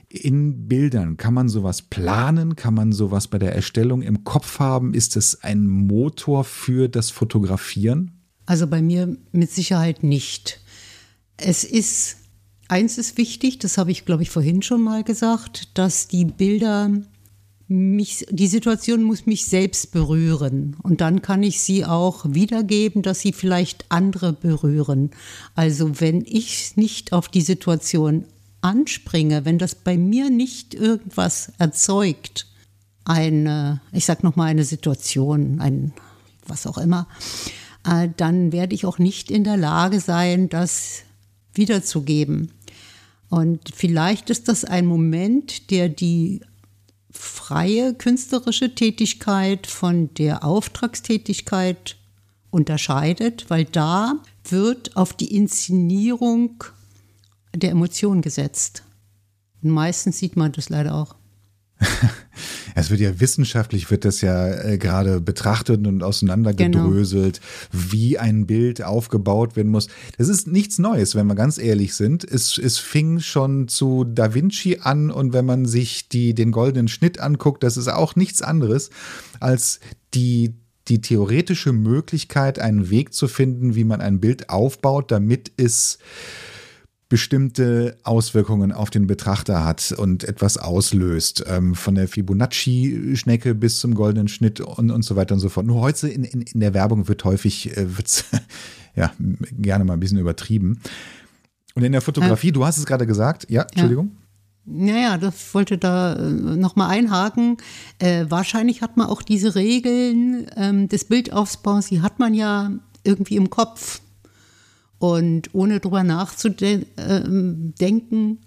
in Bildern? Kann man sowas planen? Kann man sowas bei der Erstellung im Kopf haben? Ist es ein Motor für das Fotografieren? Also bei mir mit Sicherheit nicht. Es ist, eins ist wichtig, das habe ich, glaube ich, vorhin schon mal gesagt, dass die Bilder mich, die Situation muss mich selbst berühren. Und dann kann ich sie auch wiedergeben, dass sie vielleicht andere berühren. Also wenn ich nicht auf die Situation anspringe, wenn das bei mir nicht irgendwas erzeugt, eine, ich sag noch mal eine Situation, ein was auch immer, äh, dann werde ich auch nicht in der Lage sein, das wiederzugeben. Und vielleicht ist das ein Moment, der die freie künstlerische Tätigkeit von der Auftragstätigkeit unterscheidet, weil da wird auf die Inszenierung der Emotion gesetzt. Und meistens sieht man das leider auch. [LAUGHS] Es wird ja wissenschaftlich wird das ja äh, gerade betrachtet und auseinandergedröselt, genau. wie ein Bild aufgebaut werden muss. Das ist nichts Neues, wenn wir ganz ehrlich sind. Es, es fing schon zu Da Vinci an und wenn man sich die, den goldenen Schnitt anguckt, das ist auch nichts anderes als die die theoretische Möglichkeit, einen Weg zu finden, wie man ein Bild aufbaut, damit es bestimmte Auswirkungen auf den Betrachter hat und etwas auslöst. Ähm, von der Fibonacci-Schnecke bis zum goldenen Schnitt und, und so weiter und so fort. Nur heute in, in, in der Werbung wird häufig äh, wird's, [LAUGHS] ja, gerne mal ein bisschen übertrieben. Und in der Fotografie, du hast es gerade gesagt, ja, Entschuldigung. Ja. Naja, das wollte da äh, nochmal einhaken. Äh, wahrscheinlich hat man auch diese Regeln ähm, des Bildaufbaus, die hat man ja irgendwie im Kopf. Und ohne drüber nachzudenken,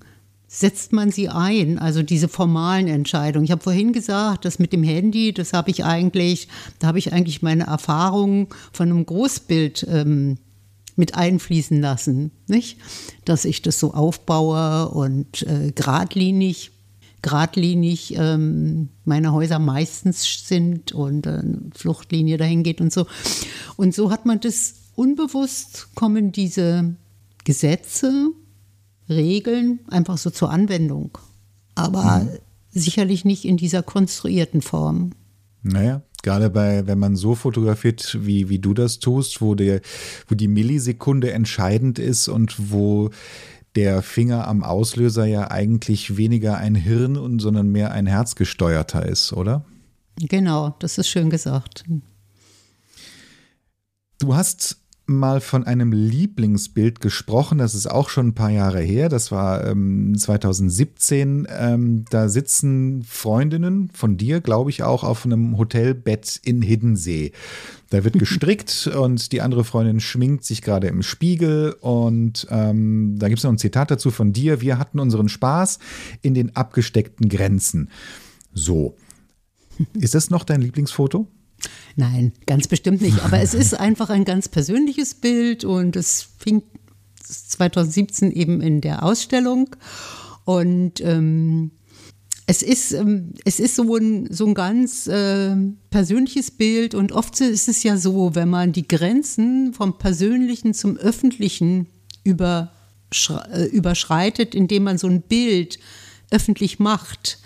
setzt man sie ein, also diese formalen Entscheidungen. Ich habe vorhin gesagt, das mit dem Handy, das habe ich eigentlich, da habe ich eigentlich meine Erfahrungen von einem Großbild ähm, mit einfließen lassen, nicht? Dass ich das so aufbaue und äh, geradlinig, geradlinig ähm, meine Häuser meistens sind und äh, eine Fluchtlinie dahin geht und so. Und so hat man das unbewusst kommen diese Gesetze, Regeln einfach so zur Anwendung. Aber mhm. sicherlich nicht in dieser konstruierten Form. Naja, gerade bei, wenn man so fotografiert, wie, wie du das tust, wo, der, wo die Millisekunde entscheidend ist und wo der Finger am Auslöser ja eigentlich weniger ein Hirn, und, sondern mehr ein Herzgesteuerter ist, oder? Genau, das ist schön gesagt. Du hast mal von einem Lieblingsbild gesprochen. Das ist auch schon ein paar Jahre her. Das war ähm, 2017. Ähm, da sitzen Freundinnen von dir, glaube ich, auch auf einem Hotelbett in Hiddensee. Da wird [LAUGHS] gestrickt und die andere Freundin schminkt sich gerade im Spiegel. Und ähm, da gibt es noch ein Zitat dazu von dir. Wir hatten unseren Spaß in den abgesteckten Grenzen. So. [LAUGHS] Ist das noch dein Lieblingsfoto? Nein, ganz bestimmt nicht. Aber es [LAUGHS] ist einfach ein ganz persönliches Bild und es fing 2017 eben in der Ausstellung. Und ähm, es ist, ähm, es ist so ein, so ein ganz äh, persönliches Bild und oft ist es ja so, wenn man die Grenzen vom Persönlichen zum Öffentlichen äh, überschreitet, indem man so ein Bild öffentlich macht,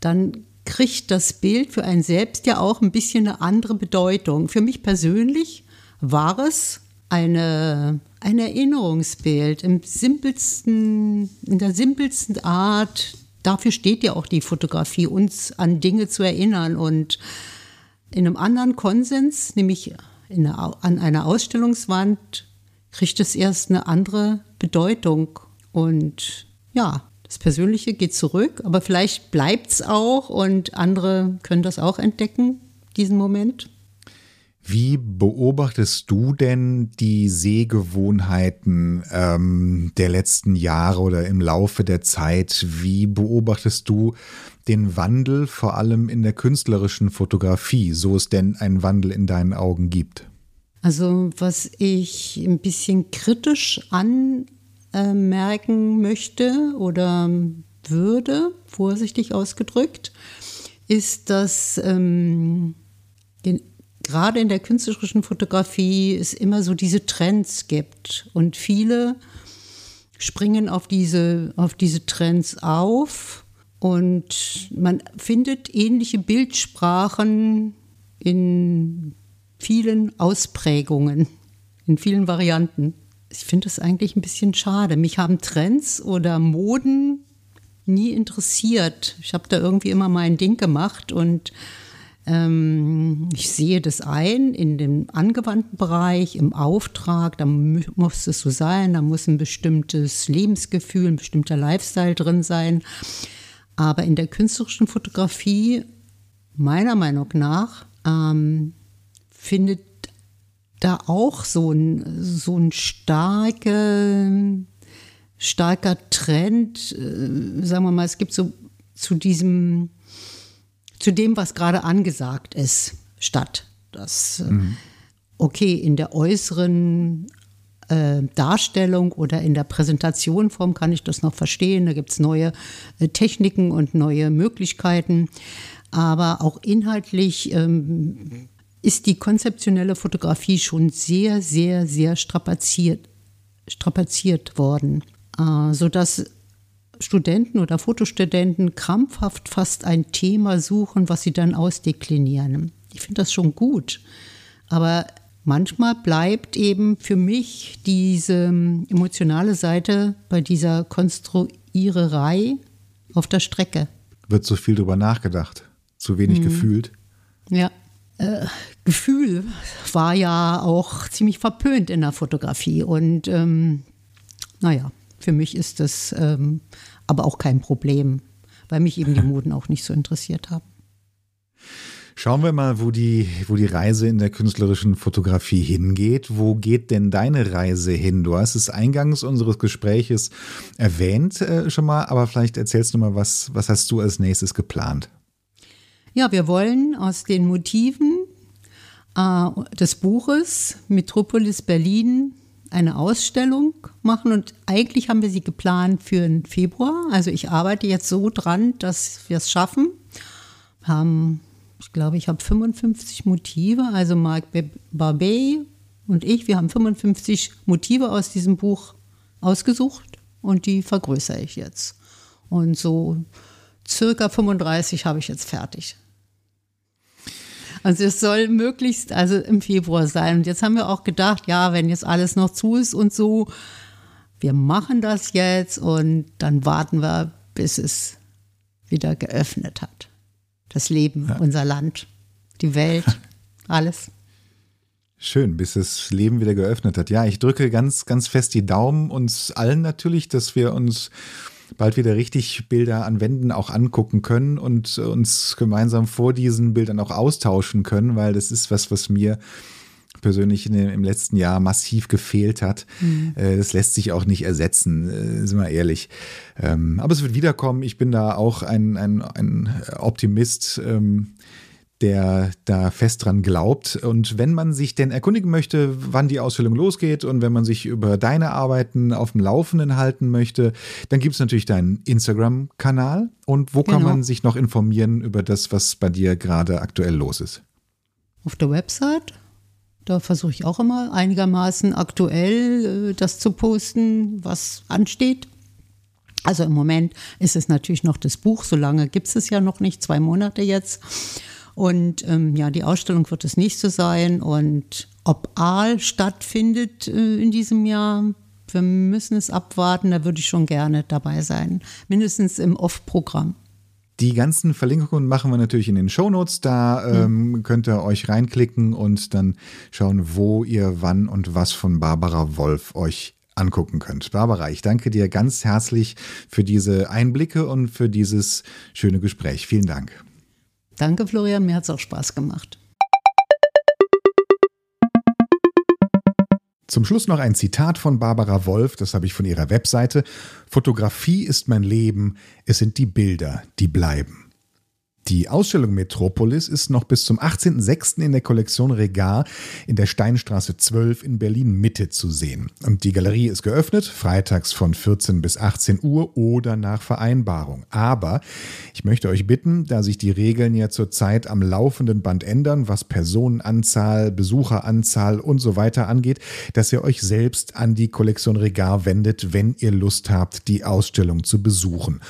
dann kriegt das Bild für einen selbst ja auch ein bisschen eine andere Bedeutung. Für mich persönlich war es eine, ein Erinnerungsbild im simpelsten, in der simpelsten Art. Dafür steht ja auch die Fotografie, uns an Dinge zu erinnern. Und in einem anderen Konsens, nämlich einer, an einer Ausstellungswand, kriegt es erst eine andere Bedeutung. Und ja, das Persönliche geht zurück, aber vielleicht bleibt es auch und andere können das auch entdecken, diesen Moment. Wie beobachtest du denn die Sehgewohnheiten ähm, der letzten Jahre oder im Laufe der Zeit? Wie beobachtest du den Wandel vor allem in der künstlerischen Fotografie, so es denn einen Wandel in deinen Augen gibt? Also was ich ein bisschen kritisch an äh, merken möchte oder würde, vorsichtig ausgedrückt, ist, dass ähm, den, gerade in der künstlerischen Fotografie es immer so diese Trends gibt. Und viele springen auf diese, auf diese Trends auf. Und man findet ähnliche Bildsprachen in vielen Ausprägungen, in vielen Varianten ich finde das eigentlich ein bisschen schade. Mich haben Trends oder Moden nie interessiert. Ich habe da irgendwie immer mein Ding gemacht und ähm, ich sehe das ein in dem angewandten Bereich, im Auftrag, da muss es so sein, da muss ein bestimmtes Lebensgefühl, ein bestimmter Lifestyle drin sein. Aber in der künstlerischen Fotografie, meiner Meinung nach, ähm, findet da auch so ein, so ein starke, starker Trend, äh, sagen wir mal, es gibt so zu diesem, zu dem, was gerade angesagt ist, statt. Das, äh, mhm. okay, in der äußeren äh, Darstellung oder in der Präsentationform kann ich das noch verstehen. Da gibt es neue äh, Techniken und neue Möglichkeiten. Aber auch inhaltlich ähm, ist die konzeptionelle Fotografie schon sehr, sehr, sehr strapaziert, strapaziert worden, äh, sodass Studenten oder Fotostudenten krampfhaft fast ein Thema suchen, was sie dann ausdeklinieren. Ich finde das schon gut, aber manchmal bleibt eben für mich diese emotionale Seite bei dieser Konstruiererei auf der Strecke. Wird so viel drüber nachgedacht, zu wenig mhm. gefühlt. Ja äh, Gefühl war ja auch ziemlich verpönt in der Fotografie. Und ähm, naja, für mich ist das ähm, aber auch kein Problem, weil mich eben die [LAUGHS] Moden auch nicht so interessiert haben. Schauen wir mal, wo die, wo die Reise in der künstlerischen Fotografie hingeht. Wo geht denn deine Reise hin? Du hast es eingangs unseres Gespräches erwähnt äh, schon mal, aber vielleicht erzählst du mal, was, was hast du als nächstes geplant? Ja, wir wollen aus den Motiven äh, des Buches Metropolis Berlin eine Ausstellung machen und eigentlich haben wir sie geplant für den Februar. Also ich arbeite jetzt so dran, dass wir es schaffen. Haben, ich glaube, ich habe 55 Motive, also Marc Barbet und ich, wir haben 55 Motive aus diesem Buch ausgesucht und die vergrößere ich jetzt. Und so circa 35 habe ich jetzt fertig. Also es soll möglichst also im Februar sein. Und jetzt haben wir auch gedacht, ja, wenn jetzt alles noch zu ist und so, wir machen das jetzt und dann warten wir, bis es wieder geöffnet hat. Das Leben, ja. unser Land, die Welt, [LAUGHS] alles. Schön, bis das Leben wieder geöffnet hat. Ja, ich drücke ganz, ganz fest die Daumen uns allen natürlich, dass wir uns bald wieder richtig Bilder an Wänden auch angucken können und uns gemeinsam vor diesen Bildern auch austauschen können, weil das ist was, was mir persönlich dem, im letzten Jahr massiv gefehlt hat. Mhm. Äh, das lässt sich auch nicht ersetzen, äh, sind wir ehrlich. Ähm, aber es wird wiederkommen. Ich bin da auch ein, ein, ein Optimist. Ähm, der da fest dran glaubt. Und wenn man sich denn erkundigen möchte, wann die Ausstellung losgeht und wenn man sich über deine Arbeiten auf dem Laufenden halten möchte, dann gibt es natürlich deinen Instagram-Kanal. Und wo genau. kann man sich noch informieren über das, was bei dir gerade aktuell los ist? Auf der Website. Da versuche ich auch immer einigermaßen aktuell äh, das zu posten, was ansteht. Also im Moment ist es natürlich noch das Buch, so lange gibt es es ja noch nicht, zwei Monate jetzt. Und ähm, ja, die Ausstellung wird das nächste sein. Und ob Aal stattfindet äh, in diesem Jahr, wir müssen es abwarten. Da würde ich schon gerne dabei sein. Mindestens im Off-Programm. Die ganzen Verlinkungen machen wir natürlich in den Shownotes. Da ähm, mhm. könnt ihr euch reinklicken und dann schauen, wo ihr wann und was von Barbara Wolf euch angucken könnt. Barbara, ich danke dir ganz herzlich für diese Einblicke und für dieses schöne Gespräch. Vielen Dank. Danke, Florian, mir hat es auch Spaß gemacht. Zum Schluss noch ein Zitat von Barbara Wolf, das habe ich von ihrer Webseite. Fotografie ist mein Leben, es sind die Bilder, die bleiben. Die Ausstellung Metropolis ist noch bis zum 18.06. in der Kollektion Regal in der Steinstraße 12 in Berlin Mitte zu sehen. Und die Galerie ist geöffnet, freitags von 14 bis 18 Uhr oder nach Vereinbarung. Aber ich möchte euch bitten, da sich die Regeln ja zurzeit am laufenden Band ändern, was Personenanzahl, Besucheranzahl und so weiter angeht, dass ihr euch selbst an die Kollektion Regal wendet, wenn ihr Lust habt, die Ausstellung zu besuchen.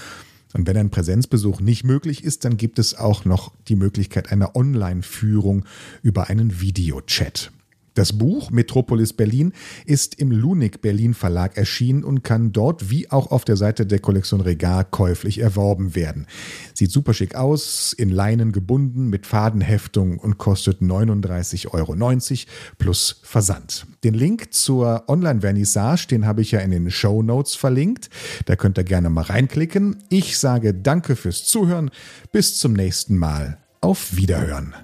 Und wenn ein Präsenzbesuch nicht möglich ist, dann gibt es auch noch die Möglichkeit einer Online-Führung über einen Videochat. Das Buch Metropolis Berlin ist im Lunik Berlin Verlag erschienen und kann dort wie auch auf der Seite der Kollektion Regal käuflich erworben werden. Sieht super schick aus, in Leinen gebunden, mit Fadenheftung und kostet 39,90 Euro plus Versand. Den Link zur Online-Vernissage, den habe ich ja in den Show Notes verlinkt. Da könnt ihr gerne mal reinklicken. Ich sage danke fürs Zuhören. Bis zum nächsten Mal. Auf Wiederhören.